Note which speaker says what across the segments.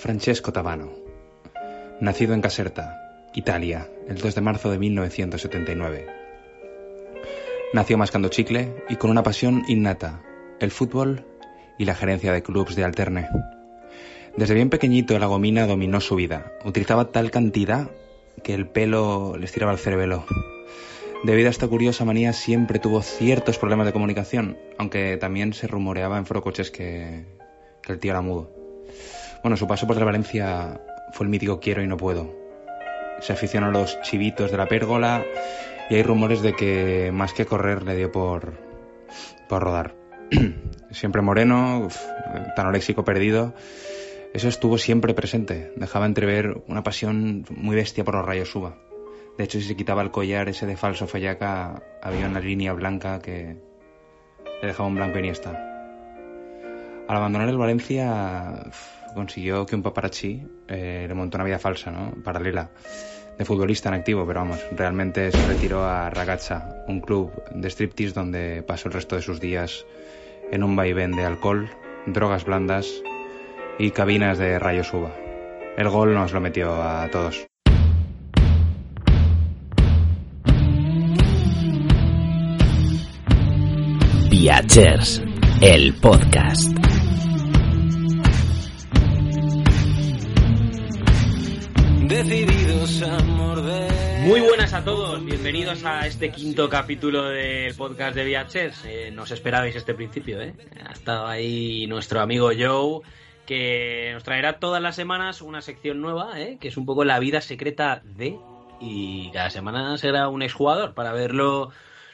Speaker 1: Francesco Tabano. Nacido en Caserta, Italia, el 2 de marzo de 1979. Nació mascando chicle y con una pasión innata, el fútbol y la gerencia de clubes de alterne. Desde bien pequeñito la gomina dominó su vida. Utilizaba tal cantidad que el pelo les tiraba el cerebelo. Debido a esta curiosa manía siempre tuvo ciertos problemas de comunicación, aunque también se rumoreaba en forocoches que, que el tío era mudo. Bueno, su paso por la Valencia fue el mítico quiero y no puedo. Se aficionó a los chivitos de la pérgola y hay rumores de que más que correr le dio por, por rodar. siempre moreno, tan oléxico perdido. Eso estuvo siempre presente. Dejaba entrever una pasión muy bestia por los rayos suba. De hecho, si se quitaba el collar ese de falso fallaca, había una línea blanca que le dejaba un blanco iniesta. Al abandonar el Valencia, consiguió que un paparazzi eh, le montó una vida falsa, ¿no? Paralela, de futbolista en activo, pero vamos, realmente se retiró a Ragazza, un club de striptease donde pasó el resto de sus días en un vaivén de alcohol, drogas blandas y cabinas de rayos uva. El gol nos lo metió a todos.
Speaker 2: El podcast.
Speaker 3: Decididos a morder.
Speaker 4: Muy buenas a todos, bienvenidos a este quinto capítulo del podcast de Viajes. Eh, nos esperabais este principio, ¿eh? Ha estado ahí nuestro amigo Joe, que nos traerá todas las semanas una sección nueva, ¿eh? que es un poco la vida secreta de. Y cada semana será un exjugador para verlo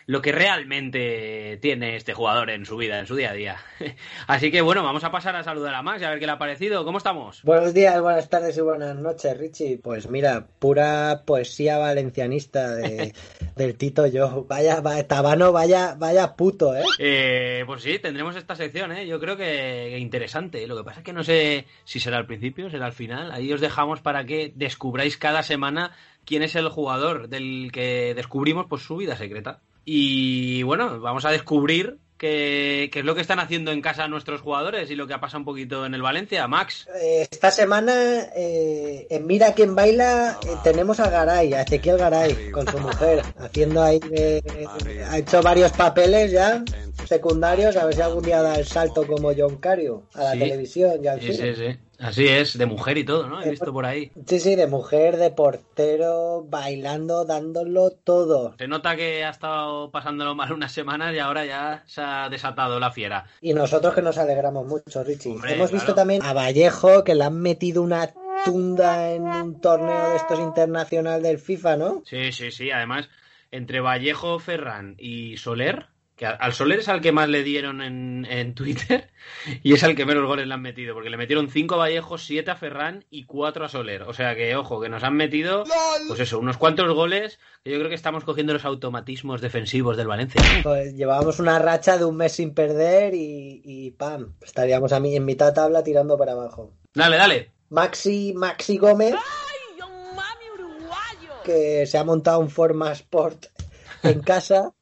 Speaker 4: lo que realmente tiene este jugador en su vida, en su día a día. Así que bueno, vamos a pasar a saludar a Max y a ver qué le ha parecido. ¿Cómo estamos?
Speaker 5: Buenos días, buenas tardes y buenas noches, Richie. Pues mira, pura poesía valencianista de, del Tito yo. Vaya, vaya, Tabano, vaya, vaya puto, ¿eh?
Speaker 4: Eh, pues sí, tendremos esta sección, ¿eh? Yo creo que, interesante. Lo que pasa es que no sé si será al principio, será al final. Ahí os dejamos para que descubráis cada semana quién es el jugador del que descubrimos pues su vida secreta. Y bueno, vamos a descubrir qué, qué, es lo que están haciendo en casa nuestros jugadores y lo que ha pasado un poquito en el Valencia. Max.
Speaker 5: Eh, esta semana eh, en Mira quién baila eh, tenemos a Garay, a Ezequiel Garay, con su mujer, haciendo ahí, ha hecho varios papeles ya secundarios, a ver si algún día da el salto como John Cario a la
Speaker 4: Sí.
Speaker 5: televisión y al
Speaker 4: Sí,
Speaker 5: cine.
Speaker 4: sí, sí. Así es, de mujer y todo, ¿no? He visto por ahí.
Speaker 5: Sí, sí, de mujer, de portero, bailando, dándolo todo.
Speaker 4: Se nota que ha estado pasándolo mal unas semanas y ahora ya se ha desatado la fiera.
Speaker 5: Y nosotros que nos alegramos mucho, Richie.
Speaker 4: Hombre,
Speaker 5: Hemos visto también a Vallejo que le han metido una tunda en un torneo de estos internacional del FIFA, ¿no?
Speaker 4: Sí, sí, sí. Además, entre Vallejo, Ferran y Soler, que al Soler es al que más le dieron en, en Twitter y es al que menos goles le han metido, porque le metieron 5 a Vallejo, 7 a Ferran y 4 a Soler. O sea que, ojo, que nos han metido, pues eso, unos cuantos goles que yo creo que estamos cogiendo los automatismos defensivos del Valencia.
Speaker 5: Pues llevábamos una racha de un mes sin perder y, y ¡pam! Estaríamos a mí en mitad de tabla tirando para abajo.
Speaker 4: Dale, dale.
Speaker 5: Maxi, Maxi Gómez, que se ha montado un Forma Sport en casa.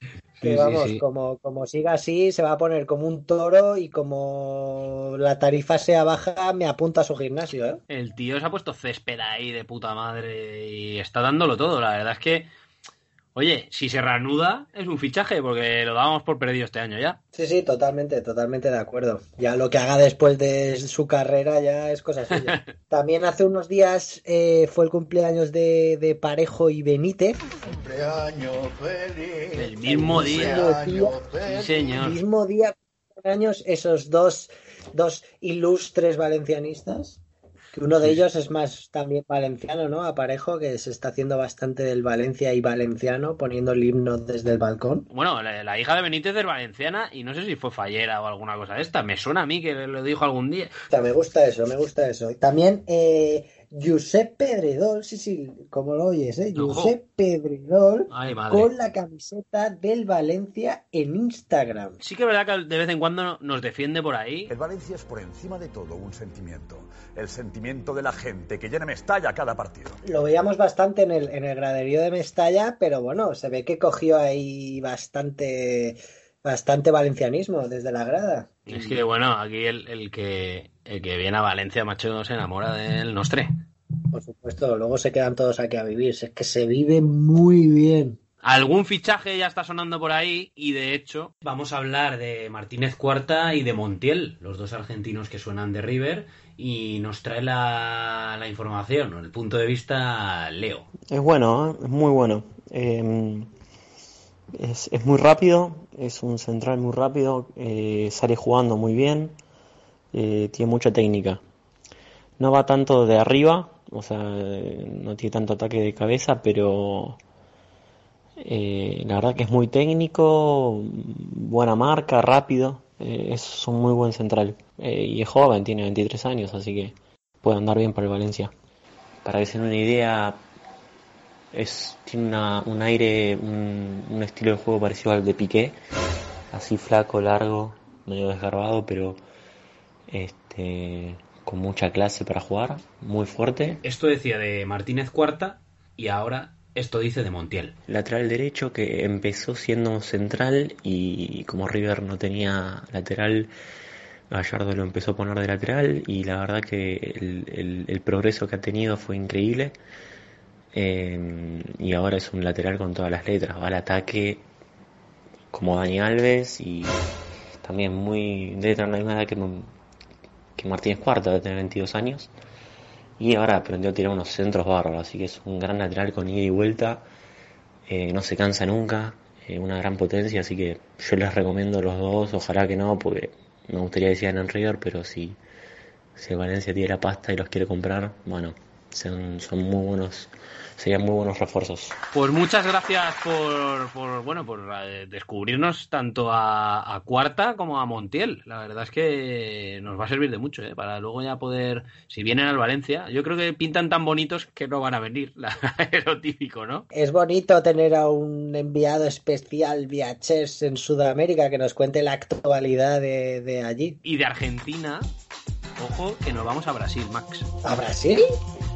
Speaker 5: Que
Speaker 4: Sí, sí,
Speaker 5: vamos,
Speaker 4: sí.
Speaker 5: Como, como siga así, se va a poner como un toro y como la tarifa sea baja, me apunta a su gimnasio, ¿eh?
Speaker 4: El tío se ha puesto césped ahí de puta madre y está dándolo todo. La verdad es que, oye, si se reanuda es un fichaje porque lo dábamos por perdido este año ya.
Speaker 5: Sí, sí, totalmente, totalmente de acuerdo. Ya lo que haga después de su carrera ya es cosa suya. También hace unos días eh, fue el cumpleaños de, de Parejo y Benítez.
Speaker 6: Cumpleaños feliz.
Speaker 4: El mismo día. Sí,
Speaker 6: feliz.
Speaker 4: señor.
Speaker 5: Mismo día, años, esos dos, dos ilustres valencianistas. Que uno de ellos es más también valenciano, ¿no? Aparejo, que se está haciendo bastante del Valencia y valenciano, poniendo el himno desde el balcón.
Speaker 4: Bueno, la, la hija de Benítez es valenciana y no sé si fue fallera o alguna cosa de esta. Me suena a mí que lo dijo algún día.
Speaker 5: O sea, me gusta eso, me gusta eso. También eh, Josep Pedredol, sí, sí, como lo oyes, ¿eh?
Speaker 4: Ojo.
Speaker 5: Josep Pedredol
Speaker 4: Ay,
Speaker 5: con la camiseta del Valencia en Instagram.
Speaker 4: Sí que es verdad que de vez en cuando nos defiende por ahí.
Speaker 7: El Valencia es por encima de todo un sentimiento. El sentimiento de la gente que llena Mestalla cada partido.
Speaker 5: Lo veíamos bastante en el, en el graderío de Mestalla, pero bueno, se ve que cogió ahí bastante bastante valencianismo desde la grada.
Speaker 4: Es que bueno, aquí el, el que el que viene a Valencia, macho, se enamora del Nostre.
Speaker 5: Por supuesto, luego se quedan todos aquí a vivir. Es que se vive muy bien.
Speaker 4: Algún fichaje ya está sonando por ahí y de hecho vamos a hablar de Martínez Cuarta y de Montiel, los dos argentinos que suenan de River y nos trae la, la información, el punto de vista Leo.
Speaker 8: Es bueno, ¿eh? es muy bueno. Eh, es, es, muy rápido, es un central muy rápido, eh, sale jugando muy bien, eh, tiene mucha técnica. No va tanto de arriba, o sea, no tiene tanto ataque de cabeza, pero eh, la verdad que es muy técnico, buena marca, rápido, es un muy buen central. Y es joven, tiene 23 años, así que puede andar bien para el Valencia. Para que se den una idea, es, tiene una, un aire, un, un, estilo de juego parecido al de Piqué, así flaco, largo, medio desgarbado, pero este, con mucha clase para jugar, muy fuerte.
Speaker 4: Esto decía de Martínez Cuarta y ahora esto dice de Montiel.
Speaker 8: Lateral derecho que empezó siendo central y como River no tenía lateral, Gallardo lo empezó a poner de lateral y la verdad que el, el, el progreso que ha tenido fue increíble. Eh, y ahora es un lateral con todas las letras, va al ataque como Dani Alves y también muy tener la misma edad que, que Martínez Cuarta, debe tener 22 años. Y ahora aprendió a tirar unos centros bárbaros, así que es un gran lateral con ida y vuelta, eh, no se cansa nunca, eh, una gran potencia, así que yo les recomiendo los dos, ojalá que no, porque me gustaría que sigan en River, pero si, si Valencia tiene la pasta y los quiere comprar, bueno, son, son muy buenos serían muy buenos refuerzos.
Speaker 4: Pues muchas gracias por, por bueno por descubrirnos tanto a, a, Cuarta como a Montiel. La verdad es que nos va a servir de mucho ¿eh? para luego ya poder, si vienen al Valencia, yo creo que pintan tan bonitos que no van a venir. es lo típico, ¿no?
Speaker 5: Es bonito tener a un enviado especial vía Chess en Sudamérica que nos cuente la actualidad de, de allí.
Speaker 4: Y de Argentina, ojo que nos vamos a Brasil, Max.
Speaker 5: ¿A Brasil?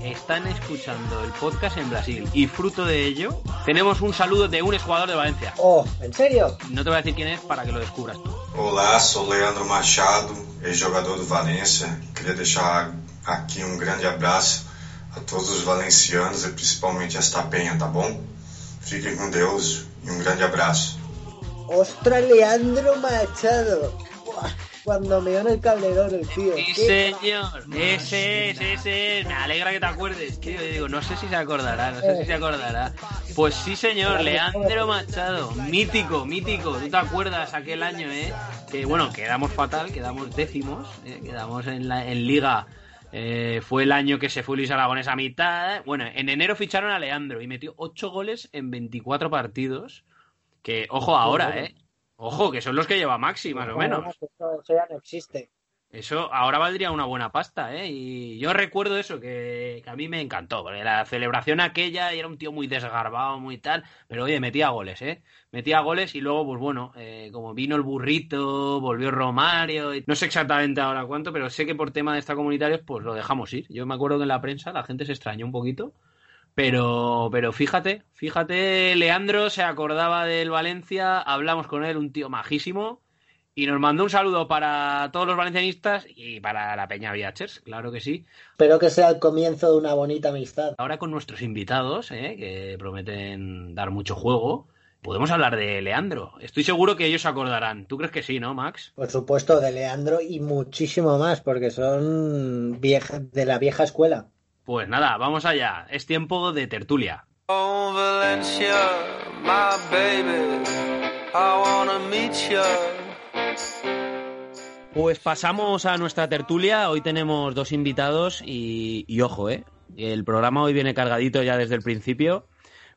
Speaker 4: Están escuchando el podcast en Brasil y fruto de ello tenemos un saludo de un exjugador de Valencia.
Speaker 5: Oh, ¿en serio?
Speaker 4: No te voy a decir quién es para que lo descubras tú.
Speaker 9: Olá, sou Leandro Machado, ex-jogador do Valência. Queria deixar aqui um grande abraço a todos os valencianos e principalmente a esta penha, tá bom? Fiquem com Deus e um grande abraço.
Speaker 5: Ostras, Leandro Machado. Cuando me en el calderón el tío.
Speaker 4: Sí, señor. Ese es, ese es. Me alegra que te acuerdes. Que yo digo, no sé si se acordará, no sé si se acordará. Pues sí, señor, Leandro Machado. Mítico, mítico. ¿Tú te acuerdas aquel año, eh? Que bueno, quedamos fatal, quedamos décimos, eh? quedamos en, la, en liga. Eh, fue el año que se fue Luis Aragonés a mitad. Bueno, en enero ficharon a Leandro y metió 8 goles en 24 partidos. Que, ojo ahora, ¿eh? Ojo, que son los que lleva Maxi, más o menos.
Speaker 5: Eso, eso, ya no existe.
Speaker 4: Eso ahora valdría una buena pasta, ¿eh? Y yo recuerdo eso, que, que, a mí me encantó, porque la celebración aquella era un tío muy desgarbado, muy tal, pero oye, metía goles, ¿eh? Metía goles y luego, pues bueno, eh, como vino el burrito, volvió Romario, y no sé exactamente ahora cuánto, pero sé que por tema de extracomunitarios, pues lo dejamos ir. Yo me acuerdo que en la prensa la gente se extrañó un poquito, pero, pero fíjate, fíjate, Leandro se acordaba del Valencia, hablamos con él, un tío majísimo, y nos mandó un saludo para todos los valencianistas y para la Peña Viachers, claro que sí.
Speaker 5: Espero que sea el comienzo de una bonita amistad.
Speaker 4: Ahora con nuestros invitados, ¿eh? que prometen dar mucho juego, podemos hablar de Leandro. Estoy seguro que ellos se acordarán. ¿Tú crees que sí, no, Max?
Speaker 5: Por supuesto, de Leandro y muchísimo más, porque son vieja, de la vieja escuela.
Speaker 4: Pues nada, vamos allá. Es tiempo de tertulia.
Speaker 3: Oh, Valencia, my baby, I wanna meet you.
Speaker 4: Pues pasamos a nuestra tertulia. Hoy tenemos dos invitados y, y, ojo, ¿eh? El programa hoy viene cargadito ya desde el principio.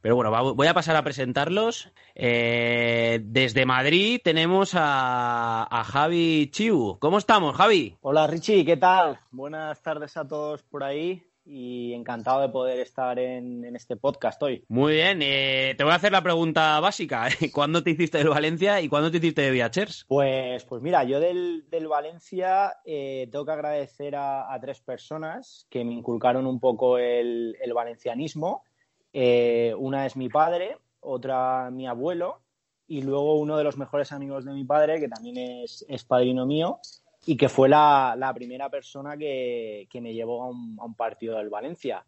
Speaker 4: Pero bueno, voy a pasar a presentarlos. Eh, desde Madrid tenemos a, a, Javi Chiu. ¿Cómo estamos, Javi?
Speaker 10: Hola, Richie, ¿qué tal? Buenas tardes a todos por ahí y encantado de poder estar en, en este podcast hoy.
Speaker 4: Muy bien, eh, te voy a hacer la pregunta básica. ¿Cuándo te hiciste del Valencia y cuándo te hiciste de Viachers?
Speaker 10: Pues, pues mira, yo del, del Valencia eh, tengo que agradecer a, a, tres personas que me inculcaron un poco el, el valencianismo. Eh, una es mi padre, otra mi abuelo y luego uno de los mejores amigos de mi padre, que también es, es padrino mío, y que fue la, la primera persona que, que me llevó a un, a un partido del Valencia.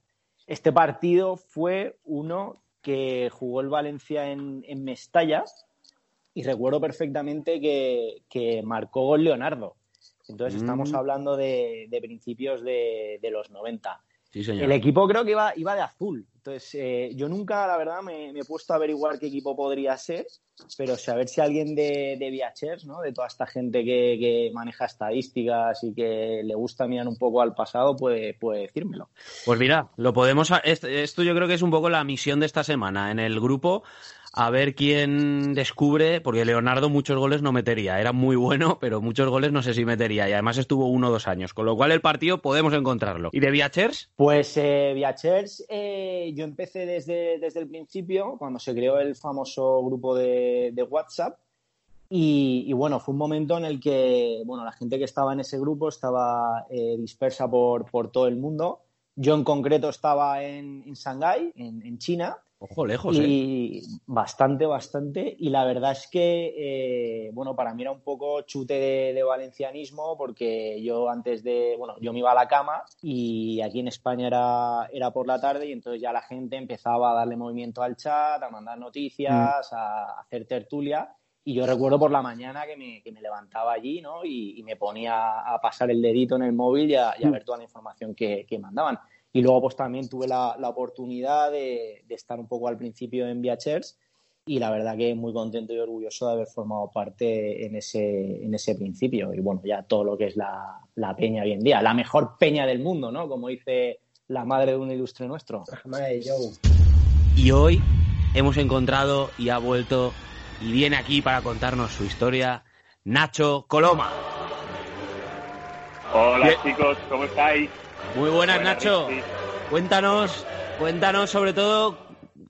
Speaker 10: Este partido fue uno que jugó el Valencia en, en Mestalla y recuerdo perfectamente que, que marcó gol Leonardo. Entonces
Speaker 4: Mm.
Speaker 10: estamos hablando de, de principios de, de los 90.
Speaker 4: Sí, señor.
Speaker 10: El equipo creo que iba, iba de azul. Entonces, eh, yo nunca, la verdad, me, me he puesto a averiguar qué equipo podría ser, pero saber si alguien de, de Viachers, ¿no? de toda esta gente que, que maneja estadísticas y que le gusta mirar un poco al pasado, puede, puede decírmelo.
Speaker 4: Pues mira, lo podemos. Esto yo creo que es un poco la misión de esta semana en el grupo. A ver quién descubre, porque Leonardo muchos goles no metería. Era muy bueno, pero muchos goles no sé si metería. Y además estuvo uno o dos años. Con lo cual el partido podemos encontrarlo. ¿Y de Viachers?
Speaker 10: Pues eh, Viachers, eh, yo empecé desde, desde el principio, cuando se creó el famoso grupo de, de WhatsApp. Y, bueno, fue un momento en el que bueno, la gente que estaba en ese grupo estaba eh, dispersa por, por todo el mundo. Yo en concreto estaba en, en Shanghái, en, en China.
Speaker 4: Ojo, lejos, ¿eh?
Speaker 10: Y bastante, bastante. Y la verdad es que, eh, bueno, para mí era un poco chute de, de valencianismo porque yo antes de, bueno, yo me iba a la cama y aquí en España era, era por la tarde y entonces ya la gente empezaba a darle movimiento al chat, a mandar noticias, a hacer tertulia. Y yo recuerdo por la mañana que me, que me levantaba allí, ¿no? Y, y me ponía a pasar el dedito en el móvil y a, y a ver toda la información que, que mandaban. Y luego pues también tuve la, la oportunidad de, de, estar un poco al principio en Viachers y la verdad que muy contento y orgulloso de haber formado parte en ese, en ese principio. Y bueno, ya todo lo que es la, la peña hoy en día, la mejor peña del mundo, ¿no? Como dice la madre de un ilustre nuestro.
Speaker 4: Y hoy hemos encontrado y ha vuelto y viene aquí para contarnos su historia Nacho Coloma.
Speaker 11: Hola Bien. chicos, ¿cómo estáis?
Speaker 4: Muy buenas, buenas Nacho. Cuéntanos, cuéntanos sobre todo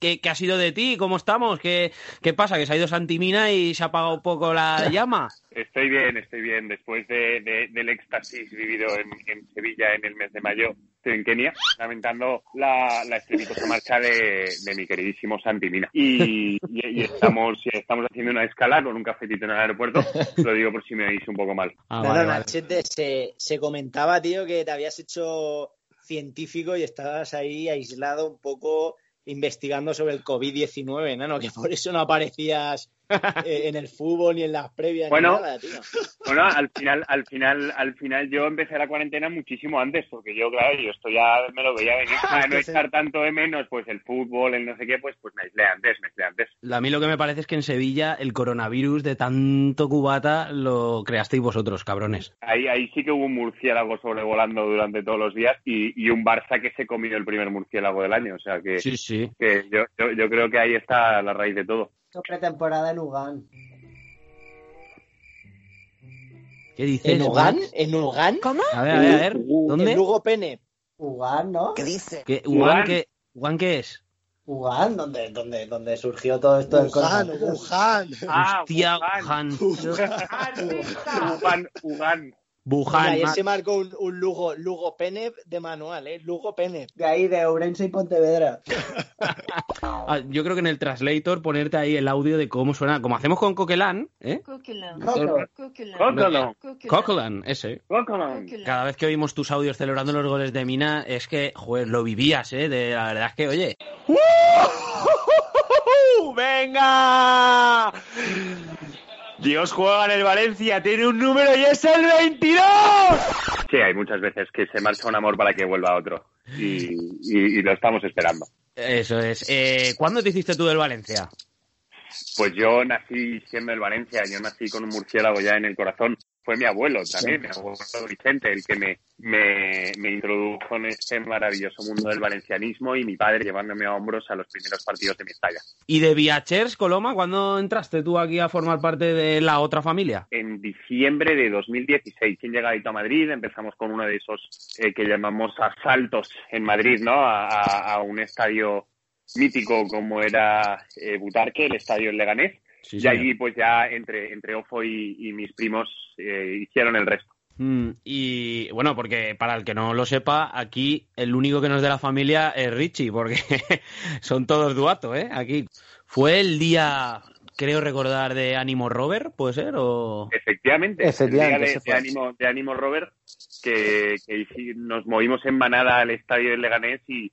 Speaker 4: qué, qué, ha sido de ti, cómo estamos, qué, qué pasa, que se ha ido Santimina y se ha apagado un poco la llama.
Speaker 11: Estoy bien, estoy bien. Después de, de, del éxtasis vivido en, en, Sevilla en el mes de mayo, estoy en Kenia, lamentando la, la estrepitosa marcha de, de, mi queridísimo Santimina. Y, y, y, estamos, estamos haciendo una escala con un cafetito en el aeropuerto. Lo digo por si me oís un poco mal.
Speaker 10: Ah, vale, no, vale. Nachete, se, se comentaba, tío, que te habías hecho científico y estabas ahí aislado un poco investigando sobre el COVID-19, ¿no? Que por eso no aparecías en el fútbol ni en las previas
Speaker 11: bueno,
Speaker 10: ni nada, tío.
Speaker 11: Bueno, al final, al final, al final yo empecé la cuarentena muchísimo antes, porque yo, claro, yo esto ya me lo veía venir. Para no estar tanto de menos, pues el fútbol, el no sé qué, pues, pues me aislé antes, me aislé antes.
Speaker 4: A mí lo que me parece es que en Sevilla el coronavirus de tanto cubata lo creasteis vosotros, cabrones.
Speaker 11: Ahí, ahí sí que hubo un murciélago sobrevolando durante todos los días y, y un Barça que se comió el primer murciélago del año. O sea que,
Speaker 4: sí, sí.
Speaker 11: que yo, yo, yo creo que ahí está la raíz de todo.
Speaker 5: Pretemporada en Ugán.
Speaker 4: ¿Qué dices?
Speaker 10: ¿En Ugán? ¿En Ugán?
Speaker 4: ¿Cómo? A ver, a ver, a ver. ¿Dónde?
Speaker 10: En Lugo Pene.
Speaker 5: Ugán, ¿no?
Speaker 10: ¿Qué dice?
Speaker 4: ¿Qué, ¿Ugán, ¿Qué, ¿Ugán qué es?
Speaker 5: Ugán, donde, donde, donde surgió todo esto del
Speaker 10: Ugán, Ugán.
Speaker 11: Ah,
Speaker 4: Hostia, Ugán.
Speaker 11: Ugán, Ugán.
Speaker 4: Wuhan.
Speaker 10: Ayer se marcó un, un, Lugo, Lugo Pene de manual, ¿eh? Lugo Pene.
Speaker 5: De ahí, de Ourense y Pontevedra.
Speaker 4: ah, yo creo que en el translator ponerte ahí el audio de cómo suena, como hacemos con Coquelin, ¿eh?
Speaker 5: Coquelin.
Speaker 11: Coquelin.
Speaker 4: Coquelin, ese.
Speaker 11: Coquelin.
Speaker 4: Cada vez que oímos tus audios celebrando los goles de Mina, es que, joder, lo vivías, ¿eh? De, la verdad es que, oye.
Speaker 12: ¡Venga! Dios juega en el Valencia, tiene un número y es el 22.
Speaker 11: Sí, hay muchas veces que se marcha un amor para que vuelva otro. Y, y, y lo estamos esperando.
Speaker 4: Eso es. Eh, ¿Cuándo te hiciste tú del Valencia?
Speaker 11: Pues yo nací siendo del Valencia, yo nací con un murciélago ya en el corazón. Fue mi abuelo también, sí. mi abuelo Vicente, el que me, me, me, introdujo en este maravilloso mundo del valencianismo y mi padre llevándome a hombros a los primeros partidos de mi estalla.
Speaker 4: ¿Y de Viachers, Coloma, cuándo entraste tú aquí a formar parte de la otra familia?
Speaker 11: En diciembre de 2016, sin llegadito a Madrid, empezamos con uno de esos eh, que llamamos asaltos en Madrid, ¿no? A, a, a un estadio mítico como era eh, Butarque, el estadio en Leganés. Sí, y allí, pues ya entre, entre Ofo y, y mis primos eh, hicieron el resto.
Speaker 4: Mm, y bueno, porque para el que no lo sepa, aquí el único que no es de la familia es Richie, porque son todos duato, ¿eh? Aquí fue el día creo recordar, de Ánimo Robert, ¿puede ser? O...
Speaker 11: Efectivamente,
Speaker 10: Efectivamente,
Speaker 11: el día de, de ánimo, de ánimo Robert, que, que nos movimos en manada al estadio del Leganés y,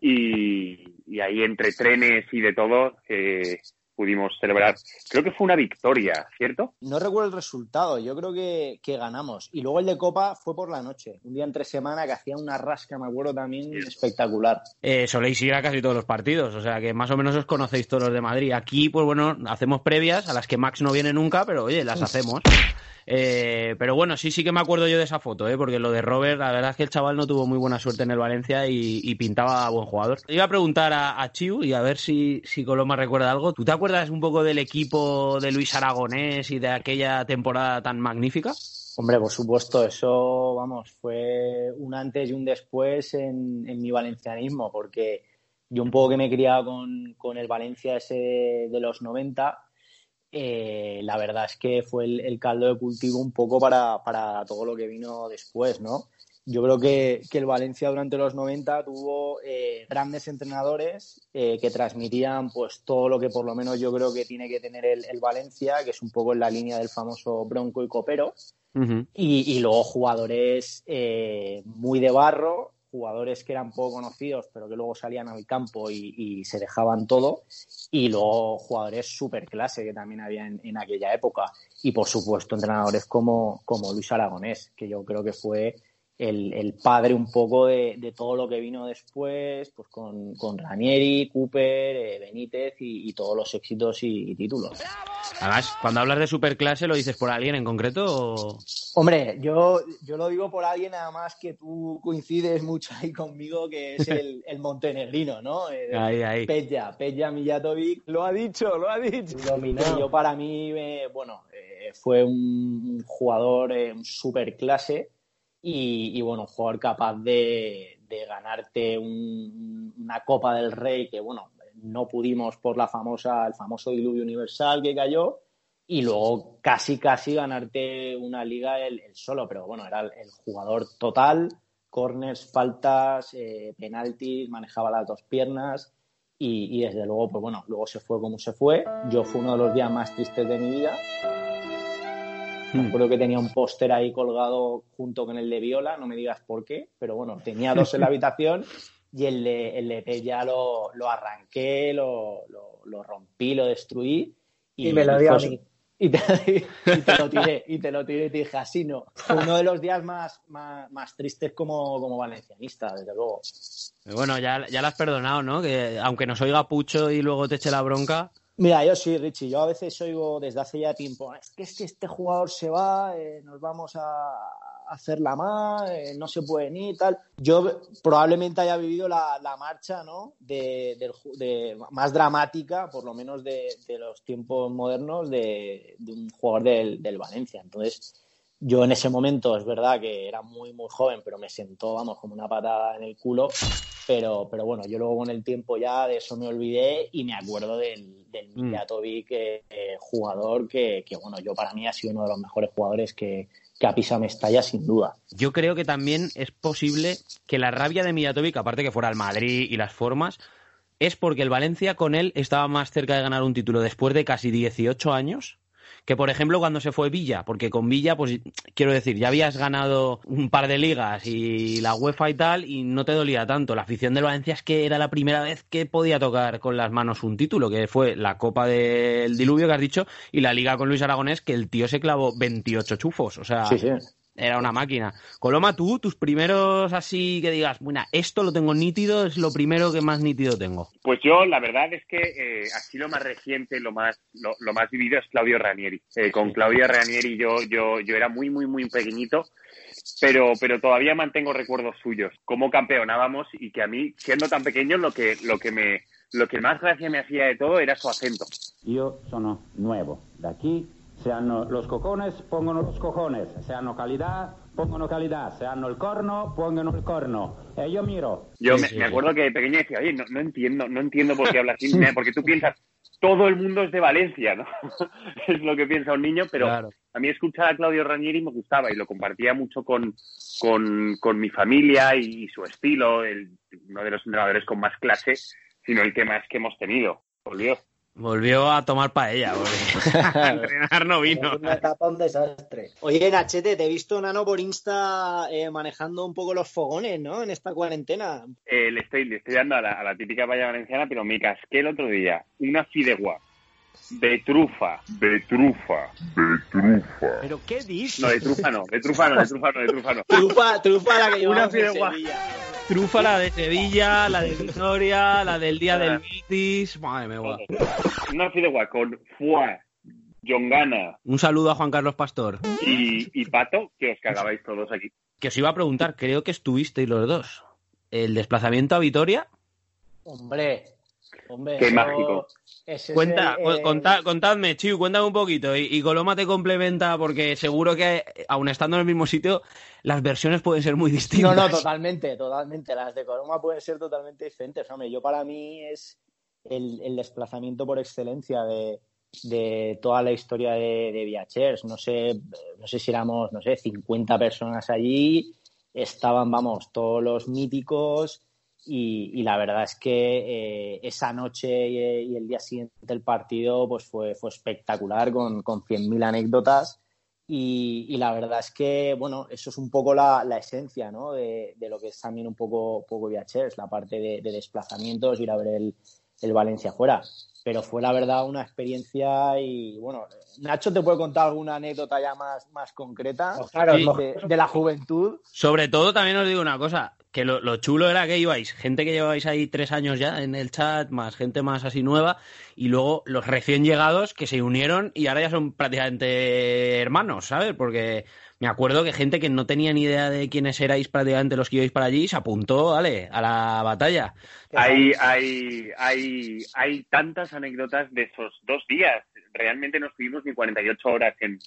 Speaker 11: y, y ahí entre trenes y de todo eh, pudimos celebrar. Creo que fue una victoria, ¿cierto?
Speaker 10: No recuerdo el resultado, yo creo que, que ganamos. Y luego el de Copa fue por la noche, un día entre semana que hacía una rasca, me acuerdo también, espectacular.
Speaker 4: Eh, soléis ir a casi todos los partidos, o sea que más o menos os conocéis todos los de Madrid. Aquí, pues bueno, hacemos previas a las que Max no viene nunca, pero oye, las hacemos. Eh, pero bueno, sí, sí que me acuerdo yo de esa foto, ¿eh? porque lo de Robert, la verdad es que el chaval no tuvo muy buena suerte en el Valencia y, pintaba a buen jugador. Iba a preguntar a, Chiu y a ver si, si Coloma recuerda algo. ¿Tú te acuerdas un poco del equipo de Luis Aragonés y de aquella temporada tan magnífica?
Speaker 10: Hombre, por supuesto, eso, vamos, fue un antes y un después en, en mi valencianismo, porque yo un poco que me he criado con, con el Valencia ese de los 90, eh, la verdad es que fue el, el caldo de cultivo un poco para, para todo lo que vino después, ¿no? Yo creo que, que el Valencia durante los 90 tuvo eh, grandes entrenadores eh, que transmitían pues todo lo que por lo menos yo creo que tiene que tener el, el Valencia, que es un poco en la línea del famoso Bronco y Copero. Y, y luego jugadores muy de barro, jugadores que eran poco conocidos, pero que luego salían al campo y, se dejaban todo. Y luego jugadores super clase que también había en, en aquella época. Y por supuesto, entrenadores como, como Luis Aragonés, que yo creo que fue el, el padre un poco de, de todo lo que vino después, pues con, con Ranieri, Cooper, eh, Benítez y, y todos los éxitos y, y títulos.
Speaker 4: Además, cuando hablas de superclase, ¿lo dices por alguien en concreto? O...
Speaker 10: Hombre, yo, yo lo digo por alguien nada más que tú coincides mucho ahí conmigo, que es el, el montenegrino, ¿no? El
Speaker 4: Ahí, ahí.
Speaker 10: Peja, Peja Mijatovic.
Speaker 4: Lo ha dicho, lo ha dicho.
Speaker 10: Dominado. Yo para mí, eh, bueno, eh, fue un jugador eh, super clase y, y, bueno, un jugador capaz de, de ganarte un- una Copa del Rey que, bueno, no pudimos por la famosa, el famoso diluvio universal que cayó y luego casi, casi ganarte una liga él, él solo, pero bueno, era el, el jugador total, corners, faltas, eh, penaltis, manejaba las dos piernas y, y desde luego, pues bueno, luego se fue como se fue. Yo fue uno de los días más tristes de mi vida. Me acuerdo que tenía un póster ahí colgado junto con el de Viola, no me digas por qué, pero bueno, tenía dos en la habitación y el de, el de ya lo, lo arranqué, lo, lo, lo rompí, lo destruí.
Speaker 5: Y me lo dio a mí.
Speaker 10: Y te, y te lo tiré, y te lo tiré y te dije así no. Fue uno de los días más, más, más tristes como, como valencianista, desde luego.
Speaker 4: Bueno, ya, ya la has perdonado, ¿no? Que aunque nos oiga Pucho y luego te eche la bronca.
Speaker 10: Mira, yo sí, Richie. Yo a veces oigo desde hace ya tiempo, es que, es que este jugador se va, eh, nos vamos a hacer la más, eh, no se puede ni y tal. Yo probablemente haya vivido la, la marcha, ¿no? De, de- más dramática, por lo menos de, de los tiempos modernos, de, de un jugador del, del Valencia. Entonces, yo en ese momento es verdad que era muy, muy joven, pero me sentó, vamos, como una patada en el culo. Pero, pero bueno, yo luego con el tiempo ya de eso me olvidé y me acuerdo del, del
Speaker 4: Mm.
Speaker 10: Mijatovic, eh, eh, jugador que, que, bueno, yo para mí ha sido uno de los mejores jugadores que, que ha pisado Mestalla, sin duda.
Speaker 4: Yo creo que también es posible que la rabia de Mijatovic, aparte que fuera el Madrid y las formas, es porque el Valencia con él estaba más cerca de ganar un título después de casi 18 años que, por ejemplo, cuando se fue Villa, porque con Villa, pues quiero decir, ya habías ganado un par de ligas y la UEFA y tal, y no te dolía tanto. La afición del Valencia es que era la primera vez que podía tocar con las manos un título, que fue la Copa del Diluvio que has dicho, y la Liga con Luis Aragonés, que el tío se clavó 28 chufos, o sea...
Speaker 10: Sí, sí.
Speaker 4: Era una máquina. Coloma, tú, tus primeros así que digas, bueno, esto lo tengo nítido, es lo primero que más nítido tengo.
Speaker 11: Pues yo, la verdad es que eh, así lo más reciente, lo más, lo, lo más vivido es Claudio Ranieri. Eh, con Claudio Ranieri yo, yo, yo era muy, muy, muy pequeñito, pero, pero todavía mantengo recuerdos suyos. Cómo campeonábamos y que a mí, siendo tan pequeño, lo que, lo que me, lo que más gracia me hacía de todo era su acento.
Speaker 13: Io sono nuovo da qui, se hanno los cocones pongono los cojones, se hanno calidad pongono calidad, se hanno il corno pongono il corno. E io miro.
Speaker 11: Yo me, me acuerdo que de pequeño decía, oye, no, no entiendo, no entiendo por qué habla así, porque tú piensas, todo el mundo es de Valencia, ¿no? es lo que piensa un niño, pero
Speaker 4: Claro.
Speaker 11: a mí escuchar a Claudio Ranieri me gustaba y lo compartía mucho con, con, con mi familia y su estilo, el, uno de los entrenadores con más clase, sino el que más que hemos tenido. Por Dios.
Speaker 4: Volvió a tomar paella, a entrenar no vino.
Speaker 5: Una etapa un desastre.
Speaker 10: Oye, Nachete, te he visto, Nano, por Insta eh, manejando un poco los fogones, ¿no? En esta cuarentena.
Speaker 11: Eh, le, estoy, le estoy dando a la, a la típica paella valenciana, pero me casqué el otro día una fideuá de trufa, de trufa, de trufa.
Speaker 10: ¿Pero qué dices?
Speaker 11: No, de trufa no, de trufa no, de trufa no, de trufa no.
Speaker 10: Trufa, trufa la que
Speaker 11: Una
Speaker 10: llevamos
Speaker 11: fideuá.
Speaker 10: Sevilla.
Speaker 4: Trufa la de Sevilla, la de Vitoria, la del día del Betis. Madre mía, guau.
Speaker 11: Una fideuá con foie, yongana
Speaker 4: Un saludo a Juan Carlos Pastor.
Speaker 11: y, y pato, que os cagabais todos aquí.
Speaker 4: Que os iba a preguntar, creo que estuvisteis los dos. El desplazamiento a Vitoria.
Speaker 10: Hombre, hombre.
Speaker 11: Qué
Speaker 10: eso-
Speaker 11: mágico.
Speaker 10: Ese es
Speaker 4: Cuenta,
Speaker 10: el-
Speaker 4: cu-
Speaker 10: el-
Speaker 4: conta- contadme, Chiu, cuéntame un poquito. Y, y Coloma te complementa porque seguro que, aun estando en el mismo sitio, las versiones pueden ser muy
Speaker 10: No,
Speaker 4: distintas.
Speaker 10: no, totalmente, totalmente. Las de Coroma pueden ser totalmente diferentes. Hombre, yo para mí es el, el desplazamiento por excelencia de, de toda la historia de, de Viachers. No sé, no sé si éramos, no sé, 50 personas allí. Estaban, vamos, todos los míticos. Y, la verdad es que eh, esa noche y, y el día siguiente del partido pues fue, fue espectacular con, con 100.000 anécdotas. Y, la verdad es que, bueno, eso es un poco la, la esencia, ¿no? De, de lo que es también un poco, poco VHS, la parte de, de desplazamientos, ir a ver el, el Valencia fuera. Pero fue la verdad una experiencia y, bueno, Nacho te puede contar alguna anécdota ya más, más concreta
Speaker 4: Sí.
Speaker 5: mojaros.
Speaker 10: de, de la juventud.
Speaker 4: Sobre todo, también os digo una cosa, que lo, lo chulo era que ibais, gente que llevabais ahí tres años ya en el chat, más gente más así nueva, y luego los recién llegados que se unieron y ahora ya son prácticamente hermanos, ¿sabes? Porque me acuerdo que gente que no tenía ni idea de quiénes erais prácticamente los que ibais para allí se apuntó, vale, a la batalla.
Speaker 11: Hay, hay, hay, hay tantas anécdotas de esos dos días. Realmente no estuvimos ni 48 horas en,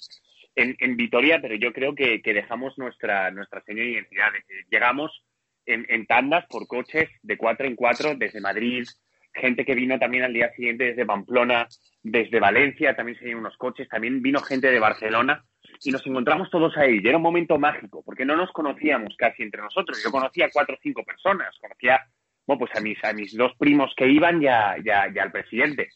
Speaker 11: en, en Vitoria, pero yo creo que, que dejamos nuestra, nuestra seña de identidad. Eh, Llegamos en, en tandas por coches de cuatro en cuatro desde Madrid, gente que vino también al día siguiente desde Pamplona, desde Valencia, también se dieron unos coches, también vino gente de Barcelona y nos encontramos todos ahí. Y era un momento mágico, porque no nos conocíamos casi entre nosotros. Yo conocía a cuatro o cinco personas, conocía bueno, pues a mis, a mis dos primos que iban y, a- y a- y al presidente.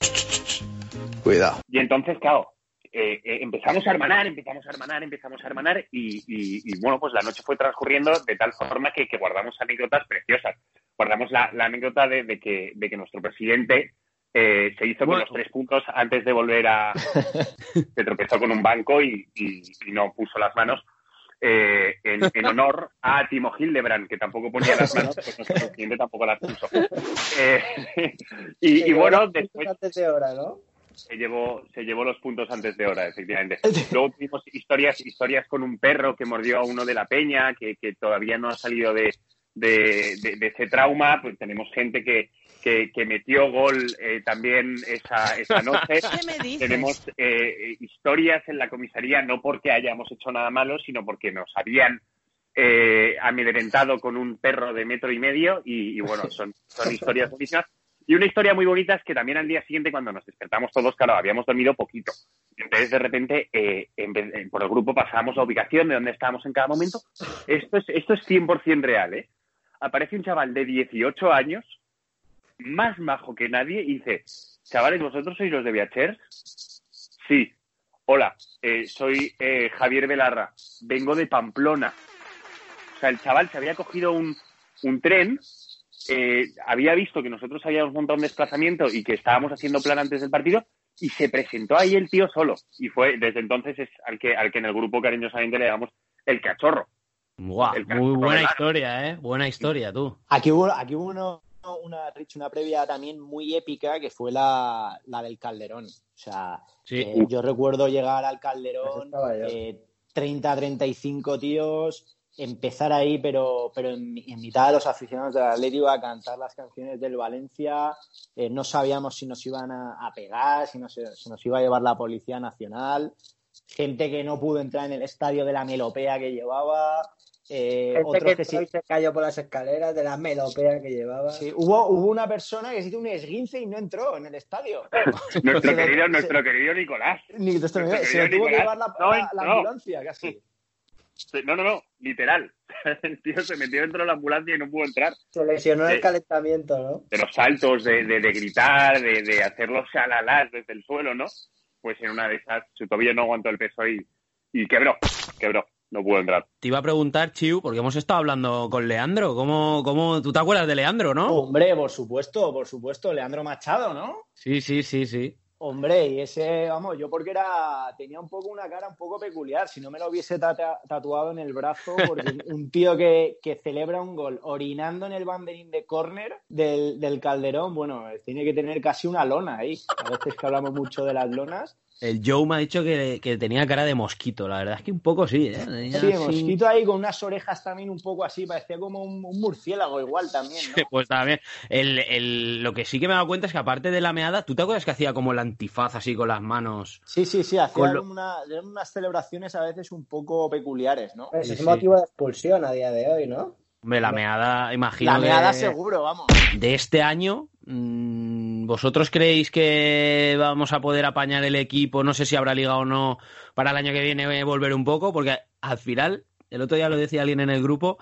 Speaker 6: Cuidado.
Speaker 11: Y entonces, claro, eh, eh, empezamos a hermanar, empezamos a hermanar, empezamos a hermanar y, y- y, bueno, pues la noche fue transcurriendo de tal forma que, que guardamos anécdotas preciosas. Guardamos la, la anécdota de, de que, de que nuestro presidente eh, se hizo con
Speaker 4: Bueno.
Speaker 11: los tres puntos antes de volver a... se tropezó con un banco y, y- y no puso las manos. eh, en, en honor a Timo Hildebrand, que tampoco ponía las manos, pues nuestro presidente tampoco las puso. Eh, y, y bueno, después
Speaker 5: Antes de hora, ¿no?
Speaker 11: se llevó, se llevó los puntos antes de hora, efectivamente. Luego tuvimos historias, historias con un perro que mordió a uno de la peña, que, que todavía no ha salido de, de, de- de ese trauma. Pues tenemos gente que, que, que metió gol eh, también esa, esa noche.
Speaker 14: ¿Qué me dices?
Speaker 11: Tenemos eh, historias en la comisaría, no porque hayamos hecho nada malo, sino porque nos habían eh, amedrentado con un perro de metro y medio y, y bueno, son, son historias buenísimas. Y una historia muy bonita es que también al día siguiente, cuando nos despertamos todos, claro, habíamos dormido poquito. Entonces, de repente, eh, en eh, por el grupo pasábamos la ubicación de dónde estábamos en cada momento. Esto es, esto es 100% real, ¿eh? Aparece un chaval de 18 años, más majo que nadie, y dice, chavales, ¿vosotros sois los de Viachers? Sí. Hola, eh, soy eh, Javier Belarra, vengo de Pamplona. O sea, el chaval se había cogido un, un tren, eh, había visto que nosotros habíamos montado un desplazamiento y que estábamos haciendo plan antes del partido y se presentó ahí el tío solo. Y fue, desde entonces, es al que, al que en el grupo cariñosamente le damos el cachorro.
Speaker 4: Guau,
Speaker 11: El
Speaker 4: muy buena historia, ¿eh? Buena historia, tú.
Speaker 10: Aquí hubo, aquí hubo uno- una, Rich, una previa también muy épica que fue la, la del Calderón. O sea,
Speaker 4: Sí.
Speaker 10: eh, yo recuerdo llegar al Calderón, eh, 30, 35 tíos, empezar ahí, pero, pero en, en mitad de los aficionados del Atlético a cantar las canciones del Valencia. Eh, no sabíamos si nos iban a, a pegar, si nos, si nos iba a llevar la Policía Nacional. Gente que no pudo entrar en el estadio de la melopea que llevaba. Eh,
Speaker 5: Gente
Speaker 10: otros
Speaker 5: que
Speaker 10: sí,
Speaker 5: se cayó por las escaleras de la melopea que llevaba.
Speaker 10: Sí, hubo, hubo una persona que se hizo un esguince y no entró en el estadio.
Speaker 11: Nuestro
Speaker 10: Se lo-
Speaker 11: querido,
Speaker 10: se-
Speaker 11: nuestro querido Nicolás.
Speaker 10: Ni- se,
Speaker 11: Nuestro
Speaker 10: lo
Speaker 11: querido
Speaker 10: tuvo que llevar la,
Speaker 11: no
Speaker 10: la- la
Speaker 11: entró.
Speaker 10: ambulancia casi.
Speaker 11: Se- No, no, no, literal. El tío se metió dentro de la ambulancia y no pudo entrar.
Speaker 5: Se lesionó el calentamiento, ¿no?
Speaker 11: De los saltos, de, de, de gritar, de, de hacer los shalalás desde el suelo, ¿no? Pues en una de esas su tobillo no aguantó el peso y, y quebró, quebró. No pudo entrar.
Speaker 4: Te iba a preguntar, Chiu, porque hemos estado hablando con Leandro. ¿Cómo, cómo, tú te acuerdas de Leandro, no?
Speaker 10: Hombre, por supuesto, por supuesto, Leandro Machado, ¿no?
Speaker 4: Sí, sí, sí, sí.
Speaker 10: Hombre, y ese, vamos, yo porque era, tenía un poco una cara un poco peculiar, si no me lo hubiese tatuado en el brazo, porque un tío que, que celebra un gol orinando en el banderín de córner del, del Calderón, bueno, tiene que tener casi una lona ahí. A veces que hablamos mucho de las lonas.
Speaker 4: El Joe me ha dicho que, que tenía cara de mosquito. La verdad es que un poco sí, ¿eh? Tenía
Speaker 10: Sí,
Speaker 4: así-
Speaker 10: mosquito ahí con unas orejas también un poco así, parecía como un, un murciélago igual también, ¿no?
Speaker 4: Pues también. El, el- lo que sí que me he dado cuenta es que aparte de la meada, ¿tú te acuerdas que hacía como el antifaz así con las manos?
Speaker 10: Sí, sí, sí, hacía
Speaker 4: lo-
Speaker 10: una- unas celebraciones a veces un poco peculiares, ¿no?
Speaker 5: Pues es
Speaker 4: sí.
Speaker 5: motivo de expulsión a día de hoy, ¿no?
Speaker 4: Hombre, la meada, imagino.
Speaker 10: La meada
Speaker 4: de-
Speaker 10: seguro, vamos.
Speaker 4: de este año, mm, ¿vosotros creéis que vamos a poder apañar el equipo? No sé si habrá liga o no para el año que viene volver un poco, porque al final, el otro día lo decía alguien en el grupo,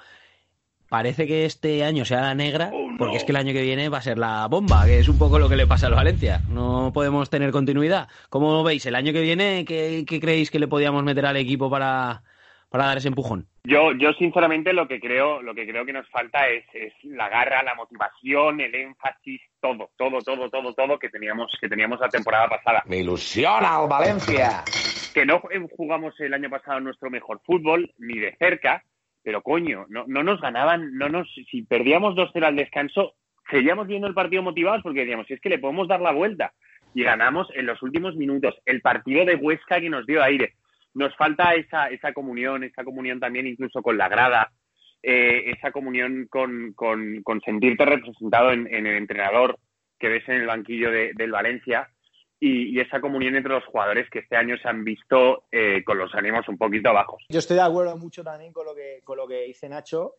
Speaker 4: parece que este año sea la negra, porque es que el año que viene va a ser la bomba, que es un poco lo que le pasa al Valencia. No podemos tener continuidad. ¿Cómo veis? El año que viene, ¿qué, qué creéis que le podíamos meter al equipo para, para dar ese empujón?
Speaker 11: Yo, yo sinceramente lo que creo, lo que creo que nos falta es, es la garra, la motivación, el énfasis, todo, todo, todo, todo, todo que teníamos, que teníamos la temporada pasada.
Speaker 14: Me ilusiona el Valencia.
Speaker 11: Que no jugamos el año pasado nuestro mejor fútbol, ni de cerca, pero coño, no, no nos ganaban, no nos, si perdíamos 2-0 al descanso, seguíamos viendo el partido motivados porque decíamos, si es que le podemos dar la vuelta. Y ganamos en los últimos minutos. El partido de Huesca que nos dio aire. Nos falta esa, esa comunión, esa comunión también incluso con la grada, eh, esa comunión con, con, con sentirte representado en, en el entrenador que ves en el banquillo de- del Valencia y, esa comunión entre los jugadores que este año se han visto eh, con los ánimos un poquito bajos.
Speaker 10: Yo estoy de acuerdo mucho también con lo que, con lo que dice Nacho,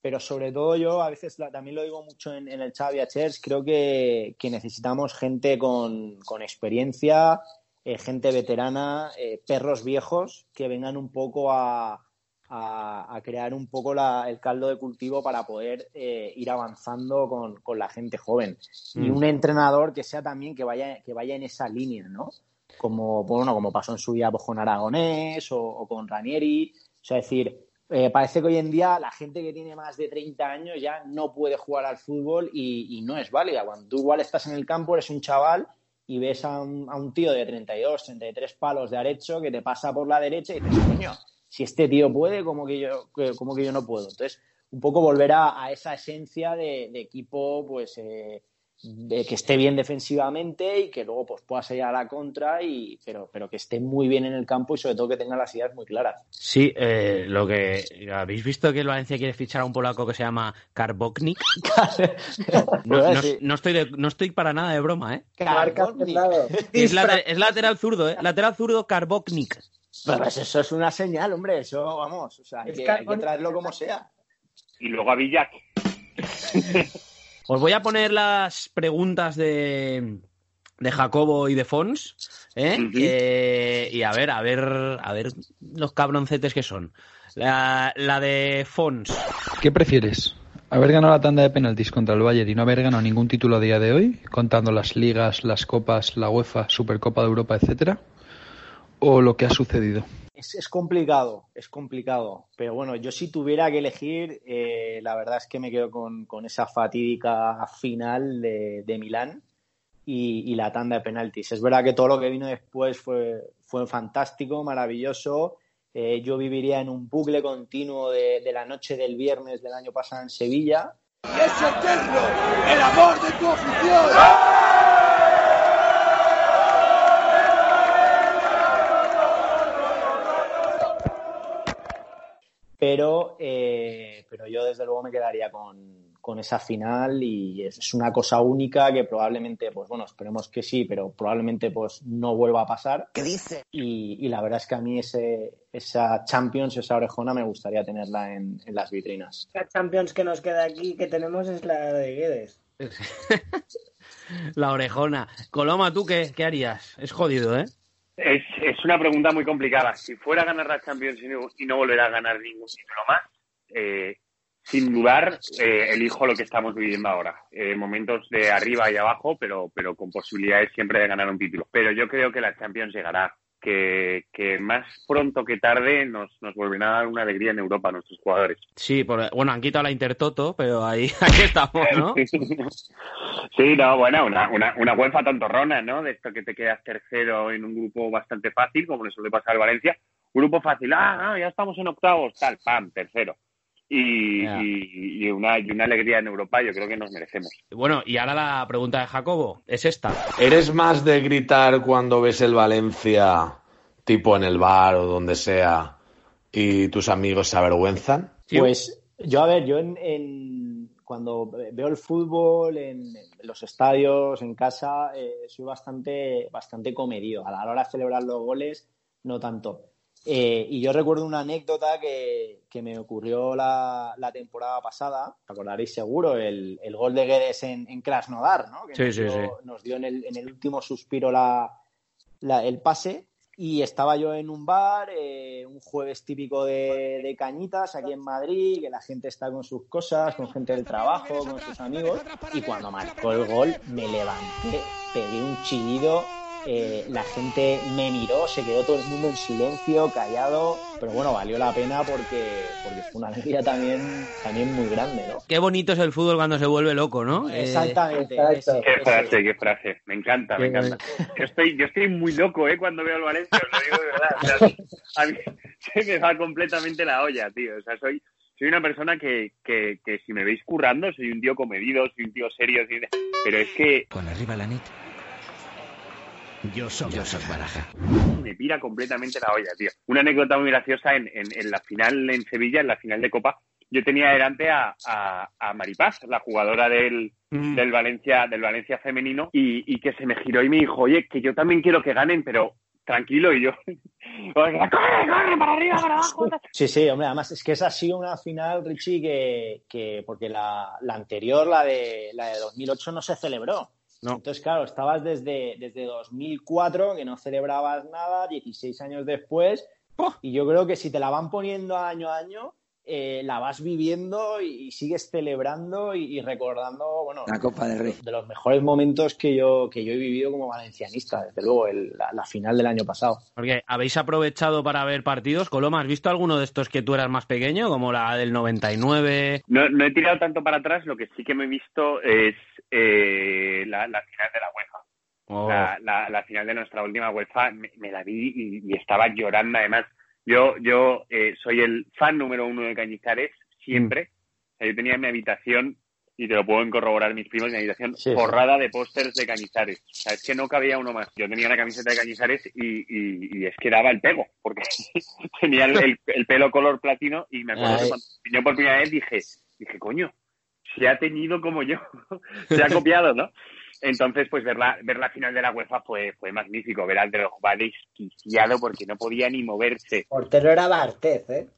Speaker 10: pero sobre todo yo a veces también lo digo mucho en, en el Xavi Chers, creo que, que necesitamos gente con, con experiencia, eh, gente veterana, eh, perros viejos que vengan un poco a, a- a crear un poco la- el caldo de cultivo para poder eh, ir avanzando con, con la gente joven. Y
Speaker 4: Mm.
Speaker 10: un entrenador que sea también que vaya, que vaya en esa línea, ¿no? Como, bueno, como pasó en su día pues, con Aragonés o, o con Ranieri. O sea, es decir, eh, parece que hoy en día la gente que tiene más de 30 años ya no puede jugar al fútbol y, y no es válida. Cuando tú igual estás en el campo, eres un chaval y ves a un, a un tío de 32, 33 palos de arecho que te pasa por la derecha y dices, coño, si este tío puede, ¿cómo que yo, cómo que yo no puedo? Entonces, un poco volver a, a esa esencia de, de equipo, pues, eh, de que esté bien defensivamente y que luego pues pueda salir a la contra, y, pero, pero que esté muy bien en el campo y sobre todo que tenga las ideas muy claras.
Speaker 4: Sí, eh, lo que habéis visto que el Valencia quiere fichar a un polaco que se llama Karboknik. No, no- no estoy de- no estoy para nada de broma, ¿eh? Es, later- es lateral zurdo, ¿eh? Lateral zurdo Karboknik.
Speaker 10: Pero pues eso es una señal, hombre, eso vamos, o sea, hay,
Speaker 5: Es
Speaker 10: que,
Speaker 5: que-
Speaker 10: hay que traerlo como sea.
Speaker 11: Y luego a Villac.
Speaker 4: Os voy a poner las preguntas de, de Jacobo y de Fons, ¿eh? Eh, y a ver, a ver, a ver los cabroncetes que son. La, la de Fons.
Speaker 15: ¿Qué prefieres? ¿Haber ganado la tanda de penaltis contra el Bayern y no haber ganado ningún título a día de hoy, contando las ligas, las copas, la UEFA, Supercopa de Europa, etcétera? ¿O lo que ha sucedido?
Speaker 10: Es, es complicado, es complicado. Pero bueno, yo si tuviera que elegir, eh, la verdad es que me quedo con, con esa fatídica final de, de Milán y, y la tanda de penaltis. Es verdad que todo lo que vino después fue, fue fantástico, maravilloso. Eh, yo viviría en un bucle continuo de, de la noche del viernes del año pasado en Sevilla.
Speaker 14: Y eterno el amor de tu afición.
Speaker 10: Pero, eh, pero yo desde luego me quedaría con, con esa final y es, es una cosa única que probablemente, pues bueno, esperemos que sí, pero probablemente pues no vuelva a pasar.
Speaker 14: ¿Qué dice?
Speaker 10: Y, y la verdad es que a mí ese, esa Champions, esa orejona, me gustaría tenerla en, en las vitrinas.
Speaker 5: La Champions que nos queda aquí que tenemos es la de Guedes.
Speaker 4: La orejona. Coloma, ¿tú qué, qué harías? Es jodido, ¿eh?
Speaker 11: Es, es una pregunta muy complicada. Si fuera a ganar la Champions y no, y no volver a ganar ningún título más, eh, sin dudar, eh, elijo lo que estamos viviendo ahora. Eh, momentos de arriba y abajo, pero, pero con posibilidades siempre de ganar un título. Pero yo creo que la Champions llegará. Que, que más pronto que tarde nos, nos volverá a dar una alegría en Europa a nuestros jugadores.
Speaker 4: Sí, por- bueno, han quitado la Intertoto, pero ahí, ahí estamos, ¿no?
Speaker 11: Sí, no, bueno, una, una, una UEFA tontorrona, ¿no? De esto que te quedas tercero en un grupo bastante fácil, como le suele pasar al Valencia. Grupo fácil, ah, ah, ya estamos en octavos, tal, pam, tercero. Y,
Speaker 4: Ya.
Speaker 11: y, y una, y una alegría en Europa yo creo que nos merecemos.
Speaker 4: Bueno, y ahora la pregunta de Jacobo es esta.
Speaker 6: ¿Eres más de gritar cuando ves el Valencia, tipo en el bar o donde sea, y tus amigos se avergüenzan?
Speaker 10: Pues yo, a ver, yo en, en- cuando veo el fútbol en, en los estadios, en casa, eh, soy bastante, bastante comedido. A la hora de celebrar los goles, no tanto. Eh, y yo recuerdo una anécdota que, que me ocurrió la, la temporada pasada, os acordaréis seguro, el, el gol de Guedes en, en Krasnodar, ¿no? Que
Speaker 4: Sí,
Speaker 10: nos,
Speaker 4: sí,
Speaker 10: dio,
Speaker 4: sí.
Speaker 10: nos dio en el, en el último suspiro la, la- el pase y estaba yo en un bar, eh, un jueves típico de, de cañitas aquí en Madrid, que la gente está con sus cosas, con gente del trabajo, con sus amigos, y cuando marcó el gol me levanté, pegué un chillido, eh, la gente me miró, se quedó todo el mundo en silencio, callado, pero bueno, valió la pena porque, porque fue una alegría también, también muy grande, ¿no?
Speaker 4: Qué bonito es el fútbol cuando se vuelve loco, ¿no? Eh,
Speaker 10: Exactamente.
Speaker 5: Exacto.
Speaker 10: ese-
Speaker 11: Qué frase, qué frase. Me encanta, me encanta. Yo estoy, yo estoy muy loco, ¿eh? Cuando veo al Valencia, os lo digo de verdad. O sea, a mí se me va completamente la olla, tío. O sea, soy, soy una persona que, que, que si me veis currando, soy un tío comedido, soy un tío serio, soy- pero es que
Speaker 2: Con arriba la nit.
Speaker 16: Yo soy,
Speaker 2: Yo soy baraja.
Speaker 11: me pira completamente la olla, tío. Una anécdota muy graciosa en, en, en la final en Sevilla, en la final de Copa, yo tenía delante a, a, a Maripaz, la jugadora del,
Speaker 4: Mm.
Speaker 11: del Valencia, del Valencia femenino, y, y que se me giró y me dijo, oye, que yo también quiero que ganen, pero tranquilo, y yo, corre, corre, para arriba, para abajo.
Speaker 10: Sí, sí, hombre, además es que esa ha sido una final, Richie, que, que porque la, la anterior, la de, la de 2008, no se celebró.
Speaker 4: No.
Speaker 10: Entonces, claro, estabas desde, desde 2004, que no celebrabas nada, 16 años después, y yo creo que si te la van poniendo año a año, eh, la vas viviendo y, y sigues celebrando y, y recordando, bueno,
Speaker 17: La Copa del Rey.
Speaker 10: de los mejores momentos que yo, que yo he vivido como valencianista, desde luego, el- la, la final del año pasado.
Speaker 4: Porque habéis aprovechado para ver partidos. Coloma, ¿has visto alguno de estos que tú eras más pequeño, como la del 99?
Speaker 11: No, no he tirado tanto para atrás, lo que sí que me he visto es eh, la, la final de la UEFA.
Speaker 4: Oh.
Speaker 11: La, la, la final de nuestra última UEFA me, me la vi y, y estaba llorando además. Yo, yo eh, soy el fan número uno de Cañizares, siempre. O sea, yo tenía en mi habitación, y te lo pueden corroborar mis primos, mi habitación
Speaker 10: Sí, sí.
Speaker 11: forrada de pósters de Cañizares. O sea, es que no cabía uno más. Yo tenía la camiseta de Cañizares y, y, y es que daba el pego, porque tenía el, el- el pelo color platino y me acuerdo que cuando piñó por primera vez dije, dije, coño, se ha teñido como yo, se ha copiado, ¿no? Entonces, pues ver la, ver la final de la UEFA fue, fue magnífico, ver al Drogba desquiciado porque no podía ni moverse.
Speaker 5: Portero era Bartez, ¿eh?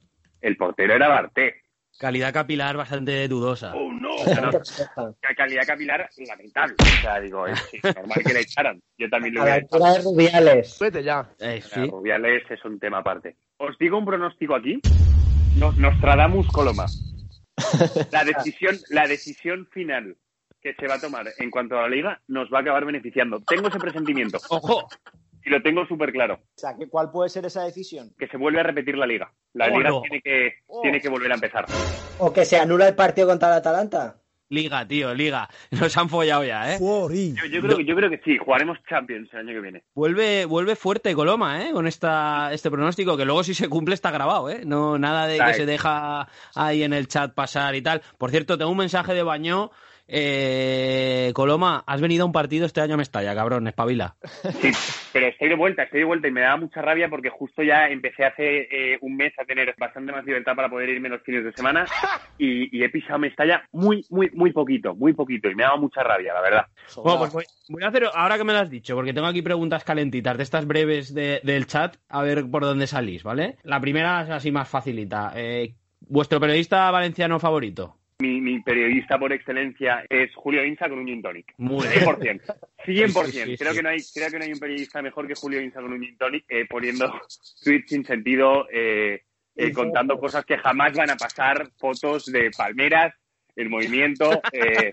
Speaker 11: El portero era Barté.
Speaker 4: Calidad capilar bastante dudosa.
Speaker 11: Oh, no. La calidad capilar lamentable. O sea, digo, es, es normal que le echaran. Yo también lo
Speaker 5: A la
Speaker 11: hubiera
Speaker 5: altura de Rubiales.
Speaker 6: Vete ya.
Speaker 4: Eh, sí.
Speaker 11: Rubiales es un tema aparte. Os digo un pronóstico aquí. Nos, Nostradamus Coloma. La decisión, la decisión final que se va a tomar en cuanto a la liga nos va a acabar beneficiando. Tengo ese presentimiento.
Speaker 4: ¡Ojo!
Speaker 11: Y lo tengo súper claro.
Speaker 10: O sea, ¿qué- ¿cuál puede ser esa decisión?
Speaker 11: Que se vuelve a repetir la liga. La
Speaker 4: Oh,
Speaker 11: liga
Speaker 4: no.
Speaker 11: tiene, que, tiene que volver a empezar.
Speaker 5: O que se anula el partido contra el Atalanta.
Speaker 4: Liga, tío, liga. Nos han follado ya, ¿eh?
Speaker 11: Yo, yo creo, que- yo creo que sí, jugaremos Champions el año que viene.
Speaker 4: Vuelve, vuelve fuerte Coloma, ¿eh? Con esta, este pronóstico, que luego si se cumple está grabado, ¿eh? No, nada de que
Speaker 11: Ay.
Speaker 4: se deja ahí en el chat pasar y tal. Por cierto, tengo un mensaje de Bañó. Eh, Coloma, has venido a un partido este año a Mestalla, cabrón, espabila.
Speaker 11: Sí, pero estoy de vuelta, estoy de vuelta y me daba mucha rabia porque justo ya empecé hace eh, un mes a tener bastante más libertad para poder irme los fines de semana y, y he pisado Mestalla muy, muy, muy poquito, muy poquito y me daba mucha rabia, la verdad.
Speaker 4: Bueno, pues voy, voy a hacer, ahora que me lo has dicho, porque tengo aquí preguntas calentitas de estas breves de- del chat, a ver por dónde salís, ¿vale? La primera es así más facilita. Eh, ¿Vuestro periodista valenciano favorito?
Speaker 11: Mi, mi periodista por excelencia es Julio Insa con un gin tonic.
Speaker 4: Muy
Speaker 11: 100%. 100%.
Speaker 4: Sí, sí, sí,
Speaker 11: creo,
Speaker 4: sí.
Speaker 11: Que no hay, creo que no hay un periodista mejor que Julio Insa con un gin tonic eh, poniendo tweets sin sentido, eh, eh, contando cosas que jamás van a pasar, fotos de palmeras, el movimiento. eh,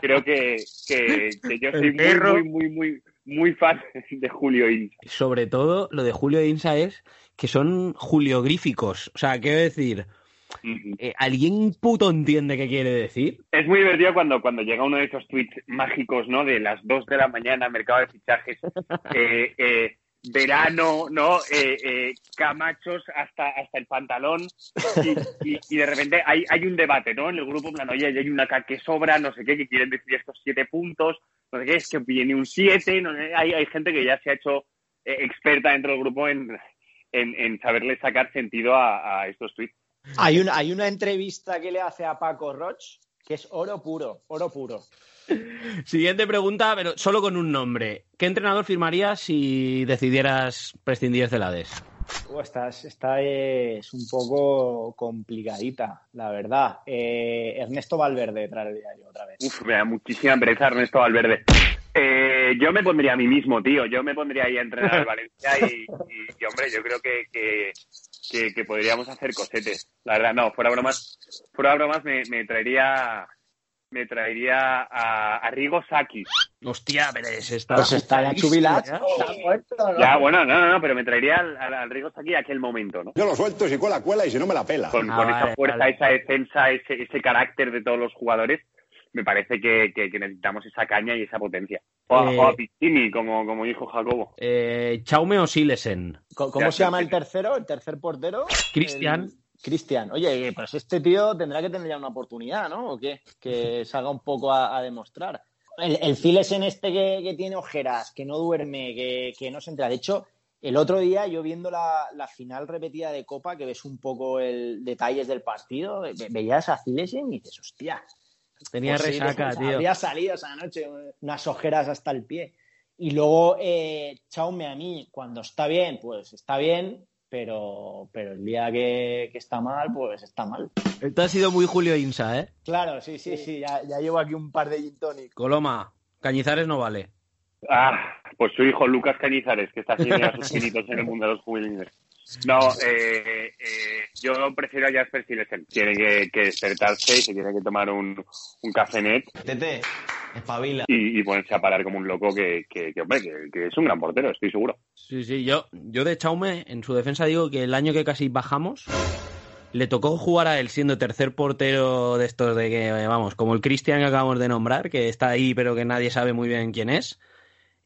Speaker 11: creo que, que, que yo soy muy, muy, muy, muy, muy fan de Julio Insa.
Speaker 4: Sobre todo, lo de Julio Insa es que son juliogríficos. O sea, quiero decir, eh, ¿alguien puto entiende qué quiere decir?
Speaker 11: Es muy divertido cuando, cuando llega uno de esos tweets mágicos, ¿no? De las 2 de la mañana, mercado de fichajes, eh, eh, verano, ¿no? Camachos hasta, hasta el pantalón. Y, y- y de repente hay, hay un debate, ¿no? En el grupo, plan, oye, hay una K que sobra, no sé qué, que quieren decir estos siete puntos, no sé qué, es que viene un siete, no sé, hay, hay gente que ya se ha hecho experta dentro del grupo en, en, en saberle sacar sentido a, a estos tweets.
Speaker 10: Hay una, hay una entrevista que le hace a Paco Roch que es oro puro, oro puro.
Speaker 4: Siguiente pregunta, pero solo con un nombre. ¿Qué entrenador firmarías si decidieras prescindir de Celades?
Speaker 10: Uh, esta, es- esta es un poco complicadita, la verdad. Eh, Ernesto Valverde traería yo otra vez.
Speaker 11: Uf, me da muchísima pereza Ernesto Valverde. Eh, yo me pondría a mí mismo, tío. Yo me pondría ahí a entrenar al Valencia y, y- y, hombre, yo creo que, que, que- que podríamos hacer cosetes. La verdad, no, fuera bromas, fuera bromas me, me traería me traería a, a Rigo Saki.
Speaker 4: Hostia, pero es esta.
Speaker 10: Pues está ya jubilado.
Speaker 11: Ya, bueno, no, no, no, pero me traería al, al, al Rigo Saki a aquel momento, ¿no?
Speaker 16: Yo lo suelto, si cuela, cuela y si no me la pela.
Speaker 11: Con,
Speaker 4: Ah,
Speaker 11: con
Speaker 4: vale,
Speaker 11: esa fuerza,
Speaker 4: vale.
Speaker 11: esa defensa, ese, ese carácter de todos los jugadores, me parece que, que- que necesitamos esa caña y esa potencia. O a,
Speaker 4: Eh,
Speaker 11: o a Piccini, como, como dijo Jacobo.
Speaker 4: Eh, Chaume o Silesen.
Speaker 10: Co- ¿Cómo se llama el tercero, el tercer portero?
Speaker 4: Cristian.
Speaker 10: El- Cristian. Oye, pues este tío tendrá que tener ya una oportunidad, ¿no? ¿O qué? Que salga un poco a, a demostrar. El, el Files en este que, que tiene ojeras, que no duerme, que, que no se entera. De hecho, el otro día yo viendo la, la final repetida de Copa, que ves un poco el detalles del partido, ve- veías a Filesen y dices, hostia.
Speaker 4: Tenía
Speaker 10: posible,
Speaker 4: resaca, tío.
Speaker 10: Había salido esa noche unas ojeras hasta el pie. Y luego, eh, Chaume a mí, cuando está bien, pues está bien, pero, pero el día que, que está mal, pues está mal.
Speaker 4: Esto ha sido muy Julio Insa, ¿eh?
Speaker 10: Claro, sí, sí, sí, ya, ya llevo aquí un par de gin tonic.
Speaker 4: Coloma, Cañizares no vale.
Speaker 11: Ah, pues su hijo Lucas Cañizares, que está haciendo ya sus en el mundo de los jubilines. No, eh, eh, yo prefiero a Jasper Silesen. Tiene que, que despertarse y se tiene que tomar un, un cafenet
Speaker 17: Tete, espabila.
Speaker 11: y, y ponerse a parar como un loco que, que, que, hombre, que, que es un gran portero, estoy seguro.
Speaker 4: Sí, sí, yo, yo de Chaume, en su defensa digo que el año que casi bajamos, le tocó jugar a él siendo tercer portero de estos de que, vamos, como el Cristian que acabamos de nombrar, que está ahí pero que nadie sabe muy bien quién es.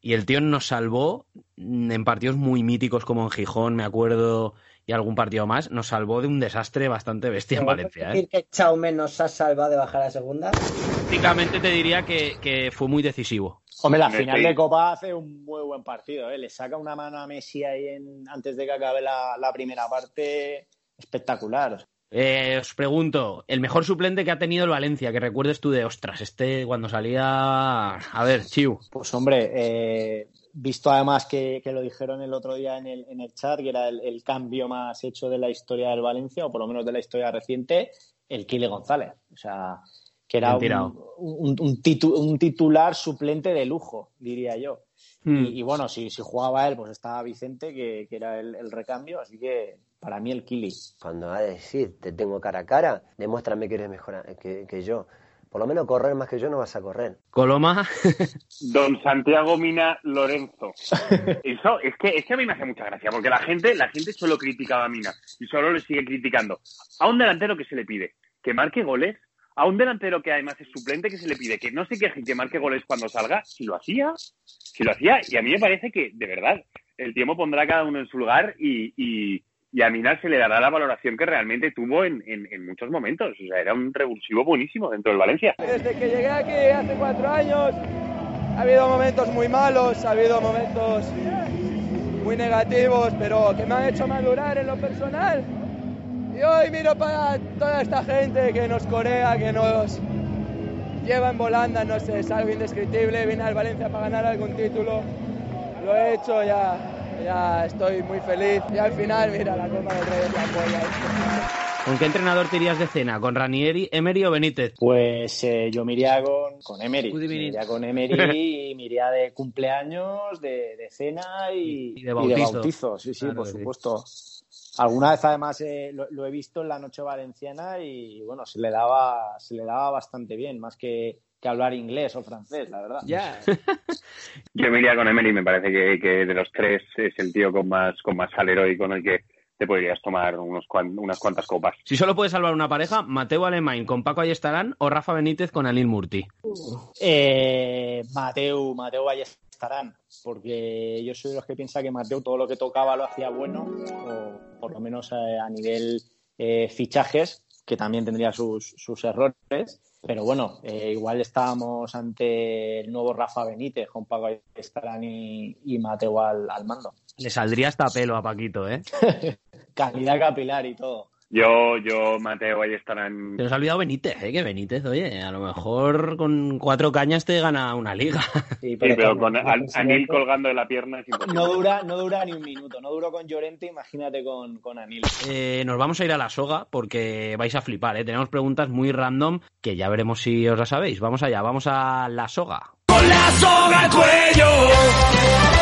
Speaker 4: Y el tío nos salvó en partidos muy míticos como en Gijón, me acuerdo, y algún partido más, nos salvó de un desastre bastante bestia en Valencia. ¿eh?
Speaker 5: decir que Chaume nos ha salvado de bajar a segunda?
Speaker 4: Prácticamente te diría que, que fue muy decisivo.
Speaker 10: Hombre, la final de Copa hace un muy buen partido, ¿eh? Le saca una mano a Messi ahí en- antes de que acabe la, la primera parte espectacular.
Speaker 4: Eh, os pregunto, el mejor suplente que ha tenido el Valencia, que recuerdes tú de ostras, este cuando salía. A ver, Chiu.
Speaker 10: Pues hombre, eh, visto además que, que lo dijeron el otro día en el, en el chat, que era el, el cambio más hecho de la historia del Valencia, o por lo menos de la historia reciente, el Kile González. O sea, que era un,
Speaker 4: tirado.
Speaker 10: un- un titu- un titular suplente de lujo, diría yo.
Speaker 4: Hmm.
Speaker 10: Y, y bueno, si, si jugaba él, pues estaba Vicente, que, que era el, el recambio, así que para mí el Kili.
Speaker 18: Cuando va a decir, te tengo cara a cara, demuéstrame que eres mejor que, que yo. Por lo menos correr más que yo no vas a correr.
Speaker 4: Coloma.
Speaker 11: Don Santiago Mina Lorenzo. Eso es que, es que a mí me hace mucha gracia, porque la gente, la gente solo criticaba a Mina y solo le sigue criticando. A un delantero que se le pide que marque goles, a un delantero que además es suplente que se le pide que no se queje y que marque goles cuando salga, si lo hacía, si lo hacía, y a mí me parece que, de verdad, el tiempo pondrá a cada uno en su lugar y, y, y a Mina se le dará la valoración que realmente tuvo en, en, en muchos momentos. O sea, era un revulsivo buenísimo dentro del Valencia.
Speaker 19: Desde que llegué aquí hace cuatro años, ha habido momentos muy malos, ha habido momentos muy negativos, pero que me han hecho madurar en lo personal. Y hoy miro para toda esta gente que nos corea, que nos lleva en volanda, no sé, es algo indescriptible. Vine al Valencia para ganar algún título, lo he hecho, ya, ya estoy muy feliz. Y al final, mira, la Copa del Rey es la polla.
Speaker 4: ¿Con qué entrenador te irías de cena? ¿Con Ranieri, Emery o Benítez?
Speaker 10: Pues eh, yo me iría con, con Emery. Me iría con Emery y me iría de cumpleaños, de, de cena y,
Speaker 4: Y de bautizo.
Speaker 10: bautizo. Sí, sí,
Speaker 4: Claro
Speaker 10: por
Speaker 4: sí.
Speaker 10: supuesto. Alguna vez además eh, lo, lo he visto en la noche valenciana y bueno, se le daba, se le daba bastante bien, más que, que hablar inglés o francés, la verdad.
Speaker 4: Ya.
Speaker 11: Yo me iría con Emery, me parece que, que de los tres es el tío con más, con más salero y con el que te podrías tomar unos cuan- unas cuantas copas.
Speaker 4: Si solo puedes salvar una pareja, Mateo Alemán con Paco Ayestarán o Rafa Benítez con Anil Murti.
Speaker 10: Eh, Mateu, Mateu Ballestarán, porque yo soy de los que piensa que Mateu todo lo que tocaba lo hacía bueno, o por lo menos eh, a nivel eh, fichajes, que también tendría sus, sus errores. Pero bueno, eh, igual estábamos ante el nuevo Rafa Benítez con Paco Ayestarán y, y Mateu al, al mando.
Speaker 4: Le saldría hasta pelo a Paquito, ¿eh?
Speaker 10: Calidad capilar y todo.
Speaker 11: Yo, yo, Mateo, ahí estarán.
Speaker 4: Se nos ha olvidado Benítez, ¿eh? Que Benítez, oye, a lo mejor con cuatro cañas te gana una liga.
Speaker 10: Sí,
Speaker 11: Sí, pero con An- Anil colgando de la pierna es imposible.
Speaker 10: No dura, no dura ni un minuto, no duró con Llorente, imagínate con, con Anil.
Speaker 4: Eh, nos vamos a ir a la soga porque vais a flipar, ¿eh? Tenemos preguntas muy random que ya veremos si os las sabéis. Vamos allá, vamos a la soga.
Speaker 14: Con la soga al cuello.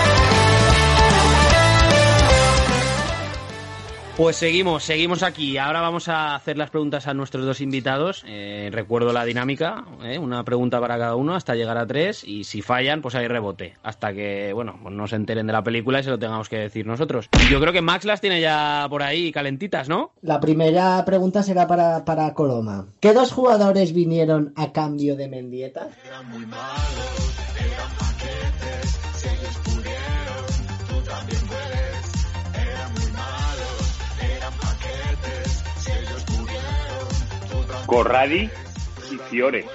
Speaker 4: Pues seguimos, seguimos aquí. Ahora vamos a hacer las preguntas a nuestros dos invitados. Eh, recuerdo la dinámica, ¿eh? una pregunta para cada uno hasta llegar a tres y si fallan, pues hay rebote. Hasta que, bueno, pues no se enteren de la película y se lo tengamos que decir nosotros. Yo creo que Max las tiene ya por ahí calentitas, ¿no?
Speaker 5: La primera pregunta será para, para Coloma. ¿Qué dos jugadores vinieron a cambio de Mendieta?
Speaker 11: Corradi y Fiore.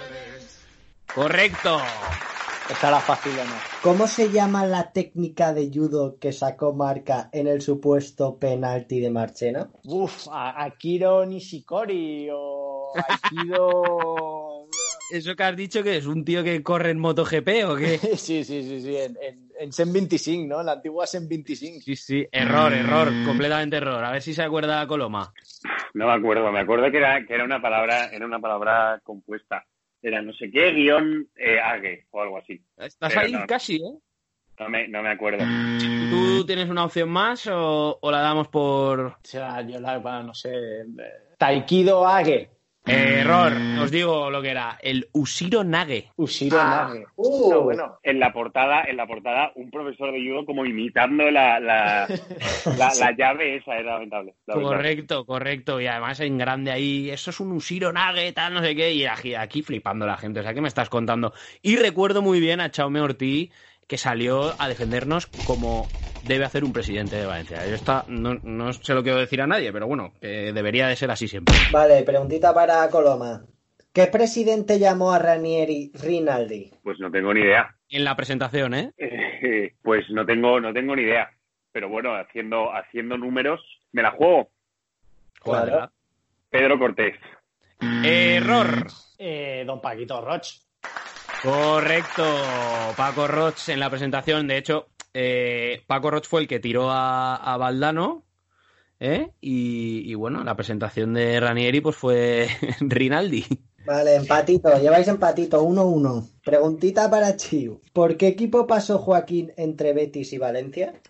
Speaker 4: Correcto.
Speaker 10: Estará fácil o no.
Speaker 5: ¿Cómo se llama la técnica de judo que sacó Marca en el supuesto penalti de Marchena?
Speaker 10: Uf, a- Akiro Nishikori o Aikido.
Speaker 4: ¿Eso que has dicho que es un tío que corre en MotoGP o qué?
Speaker 10: sí, sí, sí, sí, en, en, en Sen 25, ¿no? En la antigua Sen 25.
Speaker 4: Sí, sí, error, error, completamente error. A ver si se acuerda Coloma.
Speaker 11: No me acuerdo, me acuerdo que era, que era una palabra, era una palabra compuesta. Era no sé qué guion eh, ague o algo así.
Speaker 4: Estás
Speaker 11: Pero
Speaker 4: ahí
Speaker 11: no,
Speaker 4: casi, ¿eh?
Speaker 11: No me, no me acuerdo.
Speaker 4: ¿Tú tienes una opción más o, o la damos por...?
Speaker 10: O sea, yo la, bueno, no sé. eh, Taikido Age.
Speaker 4: Error, os digo lo que era, el Ushiro Nage.
Speaker 10: Ushiro
Speaker 11: Ah,
Speaker 10: Nage.
Speaker 11: uh,
Speaker 10: bueno.
Speaker 11: En la portada, en la portada, un profesor de judo como imitando la, la, la, la llave esa era lamentable. lamentable.
Speaker 4: Correcto, correcto. Y además en grande ahí, eso es un Ushiro Nage, tal, no sé qué. Y aquí, aquí flipando la gente, o sea, ¿qué me estás contando? Y recuerdo muy bien a Chaume Ortiz que salió a defendernos como debe hacer un presidente de Valencia. Yo está, no, no se lo quiero decir a nadie, pero bueno, que debería de ser así siempre.
Speaker 5: Vale, preguntita para Coloma. ¿Qué presidente llamó a Ranieri Rinaldi?
Speaker 11: Pues no tengo ni idea.
Speaker 4: En la presentación, ¿eh?
Speaker 11: Eh, pues no tengo, no tengo ni idea. Pero bueno, haciendo, haciendo números, me la juego.
Speaker 4: Cuadra.
Speaker 11: Pedro Cortés.
Speaker 4: Error.
Speaker 10: Eh, don Paquito Roch.
Speaker 4: Correcto. Paco Roch en la presentación. De hecho, eh, Paco Roch fue el que tiró a, a Valdano. ¿eh? Y, y bueno, la presentación de Ranieri pues fue Rinaldi.
Speaker 5: Vale, empatito, lleváis empatito, 1-1. Preguntita para Chiu. ¿Por qué equipo pasó Joaquín entre Betis y Valencia?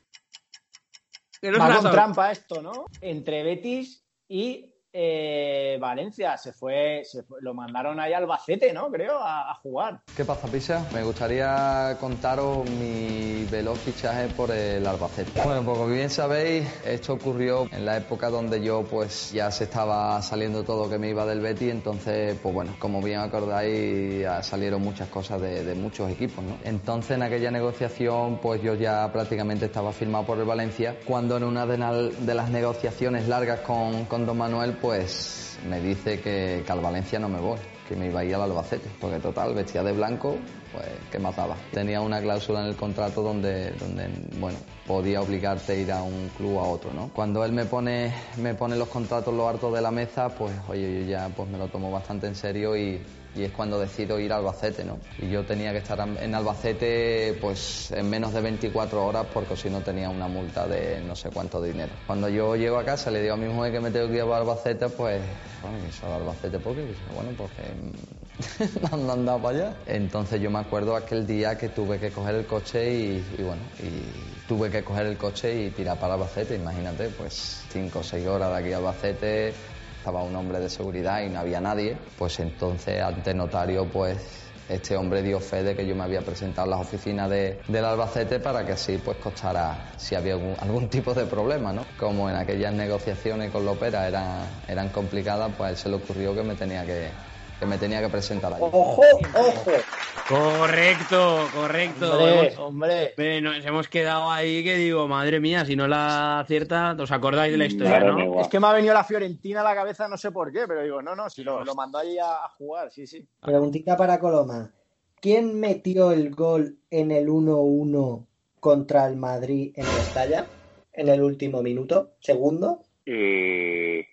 Speaker 10: Va con trampa esto, ¿no? Entre Betis y eh, Valencia. Se fue, lo mandaron ahí a Albacete, ¿no? Creo, a, jugar.
Speaker 20: ¿Qué pasa, Pisa? Me gustaría contaros mi veloz fichaje por el Albacete. Bueno, pues como bien sabéis, esto ocurrió en la época donde yo pues ya se estaba saliendo todo que me iba del Betis, entonces pues bueno, como bien acordáis, salieron muchas cosas de, muchos equipos, ¿no? Entonces en aquella negociación pues yo ya prácticamente estaba firmado por el Valencia, cuando en una de, na- de las negociaciones largas con, con Don Manuel pues me dice que, al Valencia no me voy, que me iba a ir al Albacete, porque total, vestía de blanco, pues que mataba. Tenía una cláusula en el contrato donde, bueno, podía obligarte a ir a un club o a otro, ¿no? Cuando él me pone, me pone los contratos lo hartos de la mesa, pues oye, yo ya pues me lo tomo bastante en serio y, y es cuando decido ir a Albacete, ¿no? Y yo tenía que estar en Albacete pues en menos de 24 horas porque si no tenía una multa de no sé cuánto dinero. Cuando yo llego a casa le digo a mi mujer que me tengo que ir a Albacete, pues, bueno, ¿y solo a Albacete por qué? Dice, bueno, porque me han para allá. Entonces yo me acuerdo aquel día que tuve que coger el coche y, y bueno, y tuve que coger el coche y tirar para Albacete, imagínate, pues 5 o 6 horas de aquí a Albacete, estaba un hombre de seguridad y no había nadie, pues entonces ante notario pues este hombre dio fe de que yo me había presentado en las oficinas de, del Albacete para que así pues costara si había algún, algún tipo de problema, ¿no? Como en aquellas negociaciones con Lopera eran, eran complicadas, pues a él se le ocurrió que me tenía que, que me tenía que presentar.
Speaker 5: ¡Ojo, ojo!
Speaker 4: Correcto, correcto.
Speaker 10: Hombre,
Speaker 4: Hemos-
Speaker 10: hombre.
Speaker 4: Ve, Nos hemos quedado ahí que digo, madre mía, si no la acierta, ¿os acordáis de la historia,
Speaker 11: Claro,
Speaker 4: no?
Speaker 10: Es que me ha venido la Fiorentina a la cabeza, no sé por qué, pero digo, no, no, si lo, lo mandó allí a, a jugar, sí, sí.
Speaker 5: Preguntita para Coloma. ¿Quién metió el gol en el 1-1 contra el Madrid en Mestalla? En el último minuto, segundo.
Speaker 11: Eh,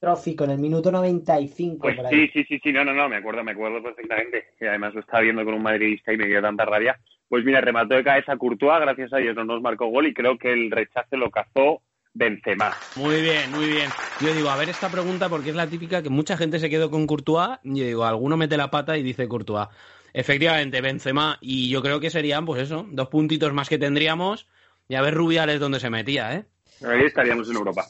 Speaker 5: Catastrófico, en el minuto 95
Speaker 11: Pues
Speaker 5: por ahí.
Speaker 11: sí, sí, sí, sí, no, no, no, me acuerdo, me acuerdo perfectamente. Y además lo estaba viendo con un madridista y me dio tanta rabia. Pues mira, remató de cabeza Courtois, gracias a Dios no nos marcó gol y creo que el rechace lo cazó Benzema.
Speaker 4: Muy bien, muy bien. Yo digo, a ver esta pregunta porque es la típica que mucha gente se quedó con Courtois. Y yo digo, alguno mete la pata y dice Courtois. Efectivamente, Benzema. Y yo creo que serían, pues eso, dos puntitos más que tendríamos. Y a ver Rubiales dónde se metía, ¿eh?
Speaker 11: Ahí estaríamos en Europa.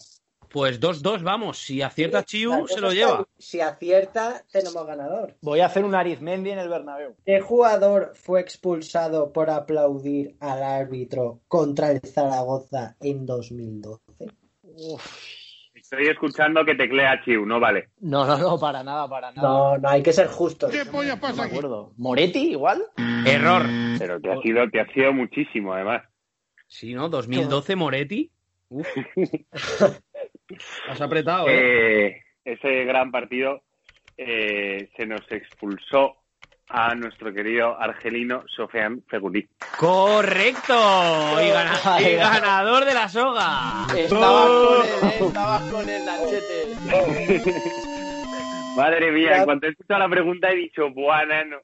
Speaker 4: Pues 2-2, vamos. Si acierta Chiu, se lo
Speaker 5: que
Speaker 4: lleva.
Speaker 5: Si acierta, tenemos ganador.
Speaker 10: Voy a hacer un Arizmendi en el Bernabéu.
Speaker 5: ¿Qué jugador fue expulsado por aplaudir al árbitro contra el Zaragoza en 2012?
Speaker 11: Estoy escuchando que teclea Chiu, no vale.
Speaker 10: No, no, no, para nada, para nada.
Speaker 5: No, no, hay que ser justos.
Speaker 10: No me acuerdo. ¿Moretti igual?
Speaker 4: Error.
Speaker 11: Pero te ha sido, te ha sido muchísimo, además.
Speaker 4: Sí, ¿no? 2012 Moretti. Uf. Has apretado, ¿eh?
Speaker 11: Eh, ese gran partido eh, se nos expulsó a nuestro querido argelino Sofian Fegulí.
Speaker 4: Correcto. Y, gana- y ganador de la soga.
Speaker 10: Estabas con él, ¿eh? Estabas con el Nachete.
Speaker 11: Madre mía, en cuanto he escuchado la pregunta he dicho, buena, no.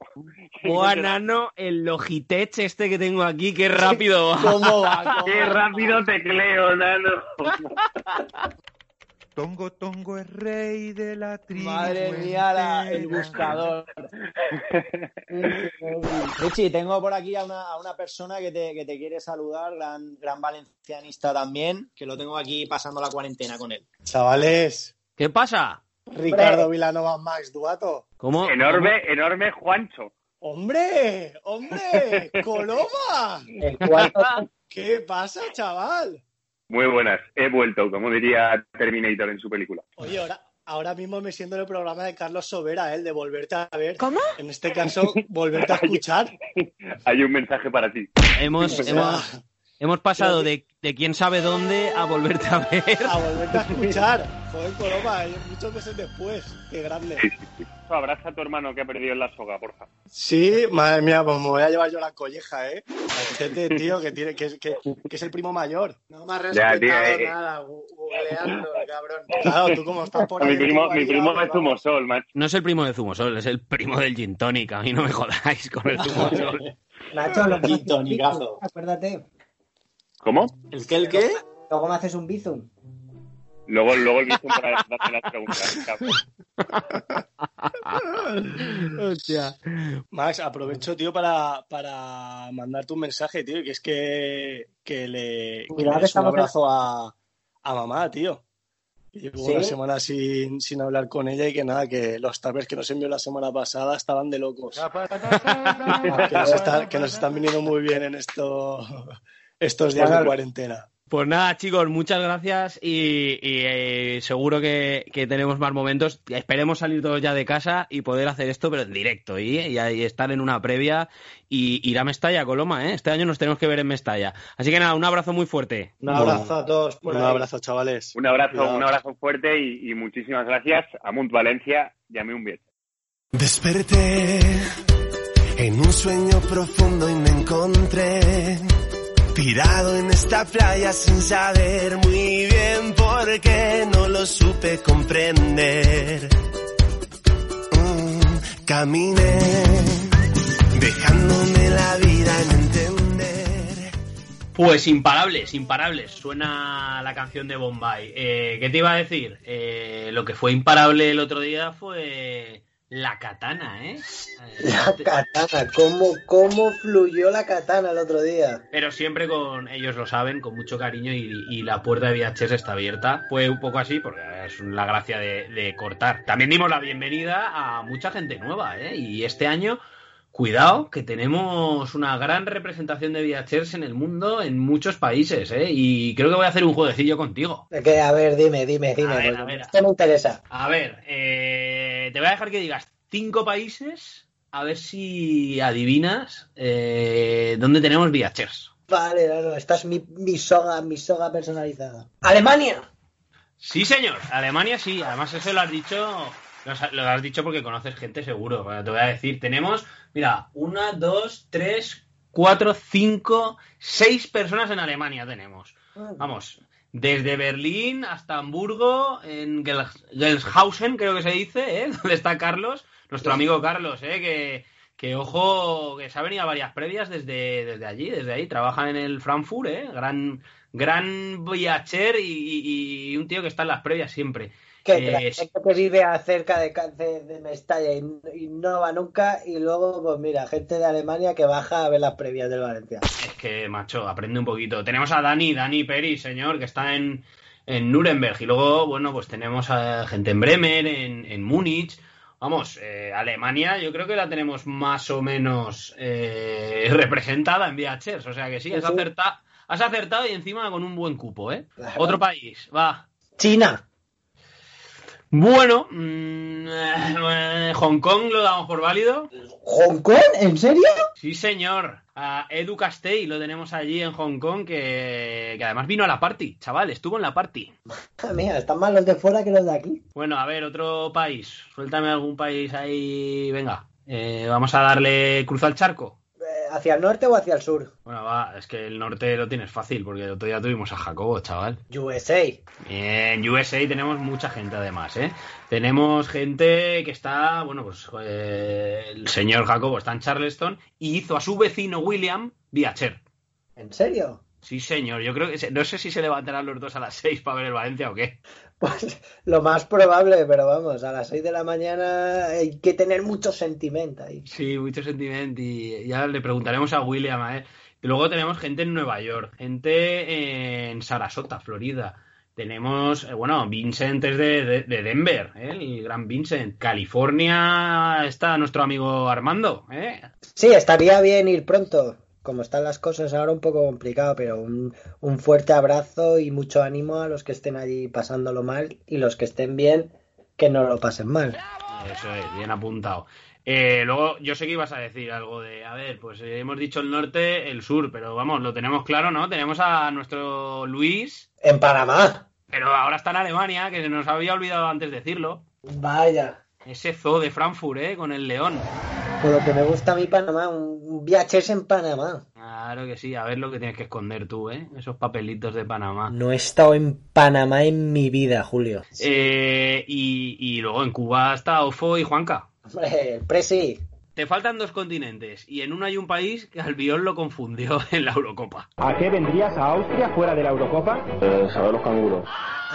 Speaker 4: Juanano, el Logitech este que tengo aquí, qué rápido va.
Speaker 10: ¿Cómo va? ¿Cómo
Speaker 11: Qué
Speaker 10: va?
Speaker 11: rápido tecleo, nano.
Speaker 21: Tongo Tongo es rey de la tribu.
Speaker 10: Madre mía, la- el buscador. Richie, tengo por aquí a una, a una persona que te, que te quiere saludar, gran, gran valencianista también, que lo tengo aquí pasando la cuarentena con él.
Speaker 22: Chavales,
Speaker 4: ¿Qué pasa?
Speaker 22: Ricardo Vilanova Max Duato.
Speaker 4: ¿Cómo?
Speaker 11: Enorme, enorme Juancho.
Speaker 22: ¡Hombre! ¡Hombre! ¡Coloma! ¿Qué pasa, chaval?
Speaker 11: Muy buenas, he vuelto, como diría Terminator en su película.
Speaker 22: Oye, ahora, ahora mismo me siento en el programa de Carlos Sobera, ¿eh? el de volverte a ver. ¿Cómo? En este caso, volverte a escuchar.
Speaker 11: Hay un mensaje para ti.
Speaker 4: Hemos,
Speaker 22: O sea,
Speaker 4: hemos, hemos pasado de, de quién sabe dónde a volverte a ver.
Speaker 22: A volverte a escuchar. Joder, Coloma, eh, muchos meses después. Qué grande.
Speaker 11: Abraza a tu hermano que ha perdido en la soga, porfa.
Speaker 22: Sí, madre mía, pues me voy a llevar yo la colleja, ¿eh? Gente, tío, que, tiene, que, es- que, que es el primo mayor. No me has
Speaker 11: Ya,
Speaker 22: respetado
Speaker 11: tío, eh.
Speaker 22: nada, googleando, cabrón. Claro, tú como estás por ahí.
Speaker 11: Mi primo, mi primo es Zumosol, macho.
Speaker 4: No es el primo de Zumosol, es el primo del Gin Tonic. A mí no me jodáis con el Zumosol.
Speaker 5: Nacho, lo
Speaker 22: Gin tonicazo.
Speaker 5: acuérdate.
Speaker 11: ¿Cómo?
Speaker 22: ¿El qué, el qué?
Speaker 5: Luego me haces un bizum.
Speaker 11: Luego, luego el mismo para hacer las preguntas.
Speaker 4: Hostia.
Speaker 22: Max, aprovecho, tío, para, para mandarte un mensaje, tío, que es que, que le, que le des un abrazo a, a mamá, tío. Llevo
Speaker 5: ¿Sí?
Speaker 22: una semana sin, sin hablar con ella y que nada, que los tapers que nos envió la semana pasada estaban de locos. que, nos están, que nos están viniendo muy bien en esto, estos días de cuarentena.
Speaker 4: Pues nada, chicos, muchas gracias y, y, eh, seguro que, que tenemos más momentos. Esperemos salir todos ya de casa y poder hacer esto, pero en directo y, y, y estar en una previa y ir a Mestalla, Coloma, ¿eh? Este año nos tenemos que ver en Mestalla. Así que nada, un abrazo muy fuerte.
Speaker 22: Un abrazo a todos. Un abrazo, chavales.
Speaker 11: Un abrazo,
Speaker 22: Cuidado.
Speaker 11: un abrazo fuerte y, y muchísimas gracias. A Munt Valencia, llame un bien.
Speaker 23: Desperté en un sueño profundo y me encontré tirado en esta playa sin saber muy bien por qué no lo supe comprender. Mm, caminé, dejándome la vida en entender.
Speaker 4: Pues imparables, imparables. Suena la canción de Bombay. Eh, ¿Qué te iba a decir? Eh, lo que fue imparable el otro día fue la katana, ¿eh?
Speaker 5: La katana, ¿cómo, cómo fluyó la katana el otro día?
Speaker 4: Pero siempre con, ellos lo saben, con mucho cariño y, y la puerta de VHS está abierta. Fue un poco así porque es la gracia de, de cortar. También dimos la bienvenida a mucha gente nueva, ¿eh? Y este año, cuidado, que tenemos una gran representación de VHS en el mundo, en muchos países, ¿eh? Y creo que voy a hacer un jueguecillo contigo.
Speaker 5: Que, a ver, dime, dime, dime.
Speaker 4: A ver, a ver.
Speaker 5: Esto me interesa.
Speaker 4: A ver, eh, te voy a dejar que digas cinco países, a ver si adivinas eh, dónde tenemos VHS.
Speaker 5: Vale, no, no, esta es mi, mi soga, mi soga personalizada. ¡Alemania!
Speaker 4: Sí, señor. Alemania sí. Además, eso lo has dicho. Lo has, lo has dicho porque conoces gente seguro. Bueno, te voy a decir. Tenemos, mira, una, dos, tres, cuatro, cinco, seis personas en Alemania tenemos. Vamos. Desde Berlín hasta Hamburgo, en Gel- Gelshausen, creo que se dice, ¿eh? Donde está Carlos, nuestro amigo Carlos, ¿eh? Que, que ojo, que se ha venido a varias previas desde, desde allí, desde ahí. Trabaja en el Frankfurt, ¿eh? Gran, gran viacher y, y- y un tío que está en las previas siempre.
Speaker 5: Que la gente que vive cerca de, de, de Mestalla y, y no va nunca, y luego, pues mira, gente de Alemania que baja a ver las previas del Valencia.
Speaker 4: Es que, macho, aprende un poquito. Tenemos a Dani, Dani Peri, señor, que está en, en Nuremberg. Y luego, bueno, pues tenemos a gente en Bremen, en, en Múnich. Vamos, eh, Alemania yo creo que la tenemos más o menos eh, representada en VHS. O sea que sí, has,
Speaker 5: Sí, sí.
Speaker 4: acerta- has acertado y encima con un buen cupo, ¿eh? Otro país, va.
Speaker 5: China.
Speaker 4: Bueno, mm, eh, Hong Kong lo damos por válido.
Speaker 5: ¿Hong Kong? ¿En serio?
Speaker 4: Sí, señor. A Edu Castell lo tenemos allí en Hong Kong, que, que además vino a la party, chaval, estuvo en la party.
Speaker 5: Mira, están más los de fuera que los de aquí.
Speaker 4: Bueno, a ver, otro país. Suéltame algún país ahí. Venga, eh, vamos a darle cruz al charco.
Speaker 5: ¿Hacia el norte o hacia el sur?
Speaker 4: Bueno, va, es que el norte lo tienes fácil, porque el otro día tuvimos a Jacobo, chaval.
Speaker 5: USA.
Speaker 4: En USA tenemos mucha gente además, ¿eh? Tenemos gente que está, bueno, pues eh, el señor Jacobo está en Charleston y hizo a su vecino William viacher.
Speaker 5: ¿En serio?
Speaker 4: Sí, señor. Yo creo que no sé si se levantarán los dos a las seis para ver el Valencia o qué.
Speaker 5: Pues lo más probable, pero vamos, a las 6 de la mañana hay que tener mucho sentimiento ahí.
Speaker 4: Sí, mucho sentimiento y ya le preguntaremos a William, ¿eh? Y luego tenemos gente en Nueva York, gente en Sarasota, Florida. Tenemos, eh, bueno, Vincent es de, de- de Denver, ¿eh? el gran Vincent. California está nuestro amigo Armando, ¿eh?
Speaker 5: Sí, estaría bien ir pronto. Como están las cosas ahora un poco complicado, pero un, un fuerte abrazo y mucho ánimo a los que estén allí pasándolo mal y los que estén bien, que no lo pasen mal.
Speaker 4: Eso es, bien apuntado. Eh, luego, yo sé que ibas a decir algo de, a ver, pues eh, hemos dicho el norte, el sur, pero vamos, lo tenemos claro, ¿no? Tenemos a nuestro Luis,
Speaker 5: En Panamá.
Speaker 4: pero ahora está en Alemania, que se nos había olvidado antes decirlo.
Speaker 5: Vaya.
Speaker 4: Ese zoo de Frankfurt, ¿eh? Con el león.
Speaker 5: Por lo que me gusta a mí Panamá, un VHS en Panamá.
Speaker 4: Claro que sí, a ver lo que tienes que esconder tú, ¿eh? Esos papelitos de Panamá.
Speaker 5: No he estado en Panamá en mi vida, Julio.
Speaker 4: Eh, y, y luego en Cuba está Ofo y Juanca.
Speaker 5: Hombre, el Presi.
Speaker 4: Te faltan dos continentes y en uno hay un país que Albiol lo confundió en la Eurocopa.
Speaker 24: ¿A qué vendrías a Austria fuera de la Eurocopa?
Speaker 6: saber los canguros.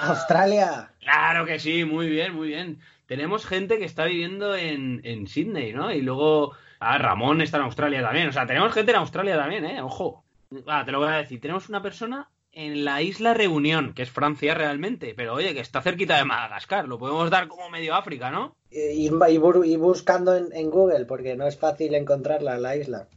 Speaker 5: Australia.
Speaker 4: Claro que sí, muy bien, muy bien. Tenemos gente que está viviendo en, en Sydney, ¿no? Y luego, ah, Ramón está en Australia también. O sea, tenemos gente en Australia también, ¿eh? Ojo. Ah, te lo voy a decir. Tenemos una persona en la isla Reunión, que es Francia realmente, pero oye, que está cerquita de Madagascar. Lo podemos dar como medio África, ¿no?
Speaker 5: Y, y- y buscando en, en Google, porque no es fácil encontrarla en la isla.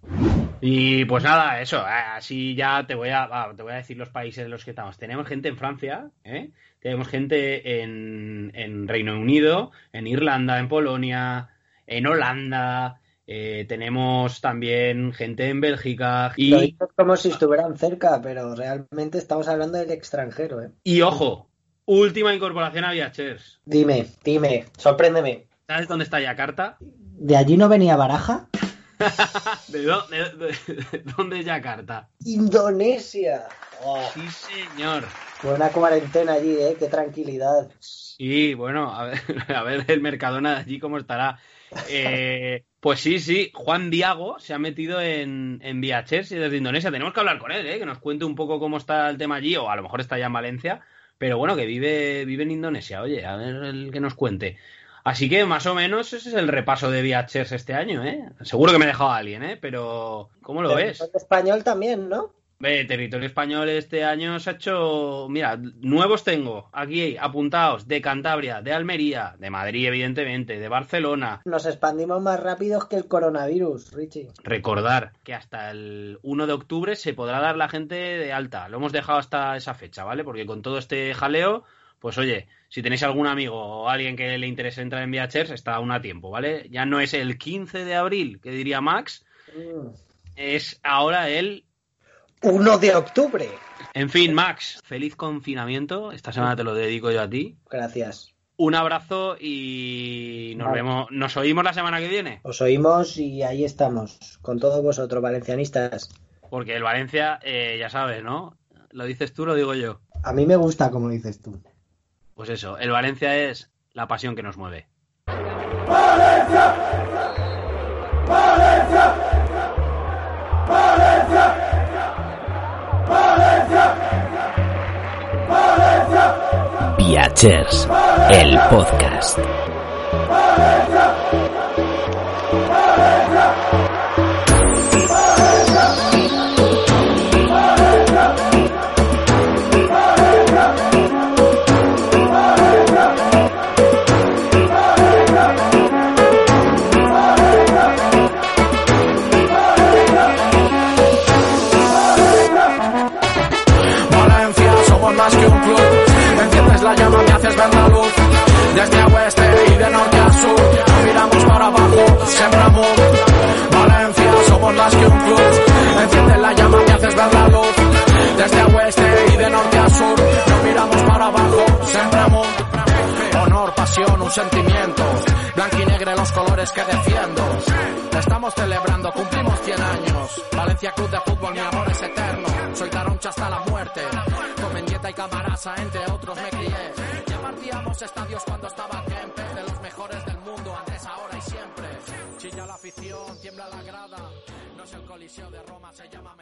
Speaker 4: Y pues nada, eso, eh, así ya te voy a, te voy a decir los países en los que estamos. Tenemos gente en Francia, ¿eh? tenemos gente en, en Reino Unido, en Irlanda, en Polonia, en Holanda, eh, tenemos también gente en Bélgica
Speaker 5: Lo
Speaker 4: y,
Speaker 5: dices como si estuvieran cerca, pero realmente estamos hablando del extranjero, ¿eh?
Speaker 4: y ojo, última incorporación a VHS.
Speaker 5: Dime, dime, sorpréndeme.
Speaker 4: ¿Sabes dónde está Yakarta?
Speaker 5: ¿De allí no venía Baraja?
Speaker 4: ¿De, dó- de- de- dónde es Yakarta?
Speaker 5: Indonesia. Oh,
Speaker 4: Sí, señor.
Speaker 5: buena cuarentena allí, ¿eh? Qué tranquilidad.
Speaker 4: Sí, bueno, a ver, a ver el Mercadona de allí cómo estará. Eh, pues sí, sí, Juan Diago se ha metido en, en y desde Indonesia. Tenemos que hablar con él, ¿eh? que nos cuente un poco cómo está el tema allí, o a lo mejor está ya en Valencia, pero bueno, que vive, vive en Indonesia. Oye, a ver el que nos cuente. Así que más o menos ese es el repaso de Viachers este año, ¿eh? Seguro que me he dejado a alguien, ¿eh? Pero, ¿cómo lo ves?
Speaker 5: El español también, ¿no?
Speaker 4: Ve, territorio español este año se ha hecho. Mira, nuevos tengo aquí apuntados de Cantabria, de Almería, de Madrid, evidentemente, de Barcelona.
Speaker 5: Nos expandimos más rápidos que el coronavirus, Richie.
Speaker 4: Recordar que hasta el 1 de octubre se podrá dar la gente de alta. Lo hemos dejado hasta esa fecha, ¿vale? Porque con todo este jaleo, pues oye, si tenéis algún amigo o alguien que le interese entrar en VHers, está aún a tiempo, ¿vale? Ya no es el 15 de abril, que diría Max, es ahora el
Speaker 5: 1 de octubre.
Speaker 4: En fin, Max, feliz confinamiento. Esta semana te lo dedico yo a ti.
Speaker 5: Gracias.
Speaker 4: Un abrazo y nos
Speaker 5: Vale.
Speaker 4: vemos, nos oímos la semana que viene.
Speaker 5: Os oímos y ahí estamos, con todos vosotros, valencianistas.
Speaker 4: Porque el Valencia, eh, ya sabes, ¿no? Lo dices tú, lo digo yo.
Speaker 5: A mí me gusta como dices tú.
Speaker 4: Pues eso, el Valencia es la pasión que nos mueve.
Speaker 2: Viachers, el podcast.
Speaker 25: Valencia, más que un club. Enciendes la llama, me haces ver la luz. Desde oeste y de norte a sur, miramos para abajo, siempre amor. Valencia, somos más que un club. Enciendes la llama, me haces ver la luz. Desde oeste y de norte a sur, miramos para abajo, siempre amor. Honor, pasión, un sentimiento. Blanco y negro los colores que defiendo. Estamos celebrando, cumplimos 100 años. Valencia Club de Fútbol, mi amor es eterno. Soy taroncha hasta la muerte. Con Mendieta y Camarasa, entre otros me crié. Ya partíamos estadios cuando estaba Kempe. De los mejores del mundo, antes, ahora y siempre. Chilla la afición, tiembla la grada. No es el coliseo de Roma, se llama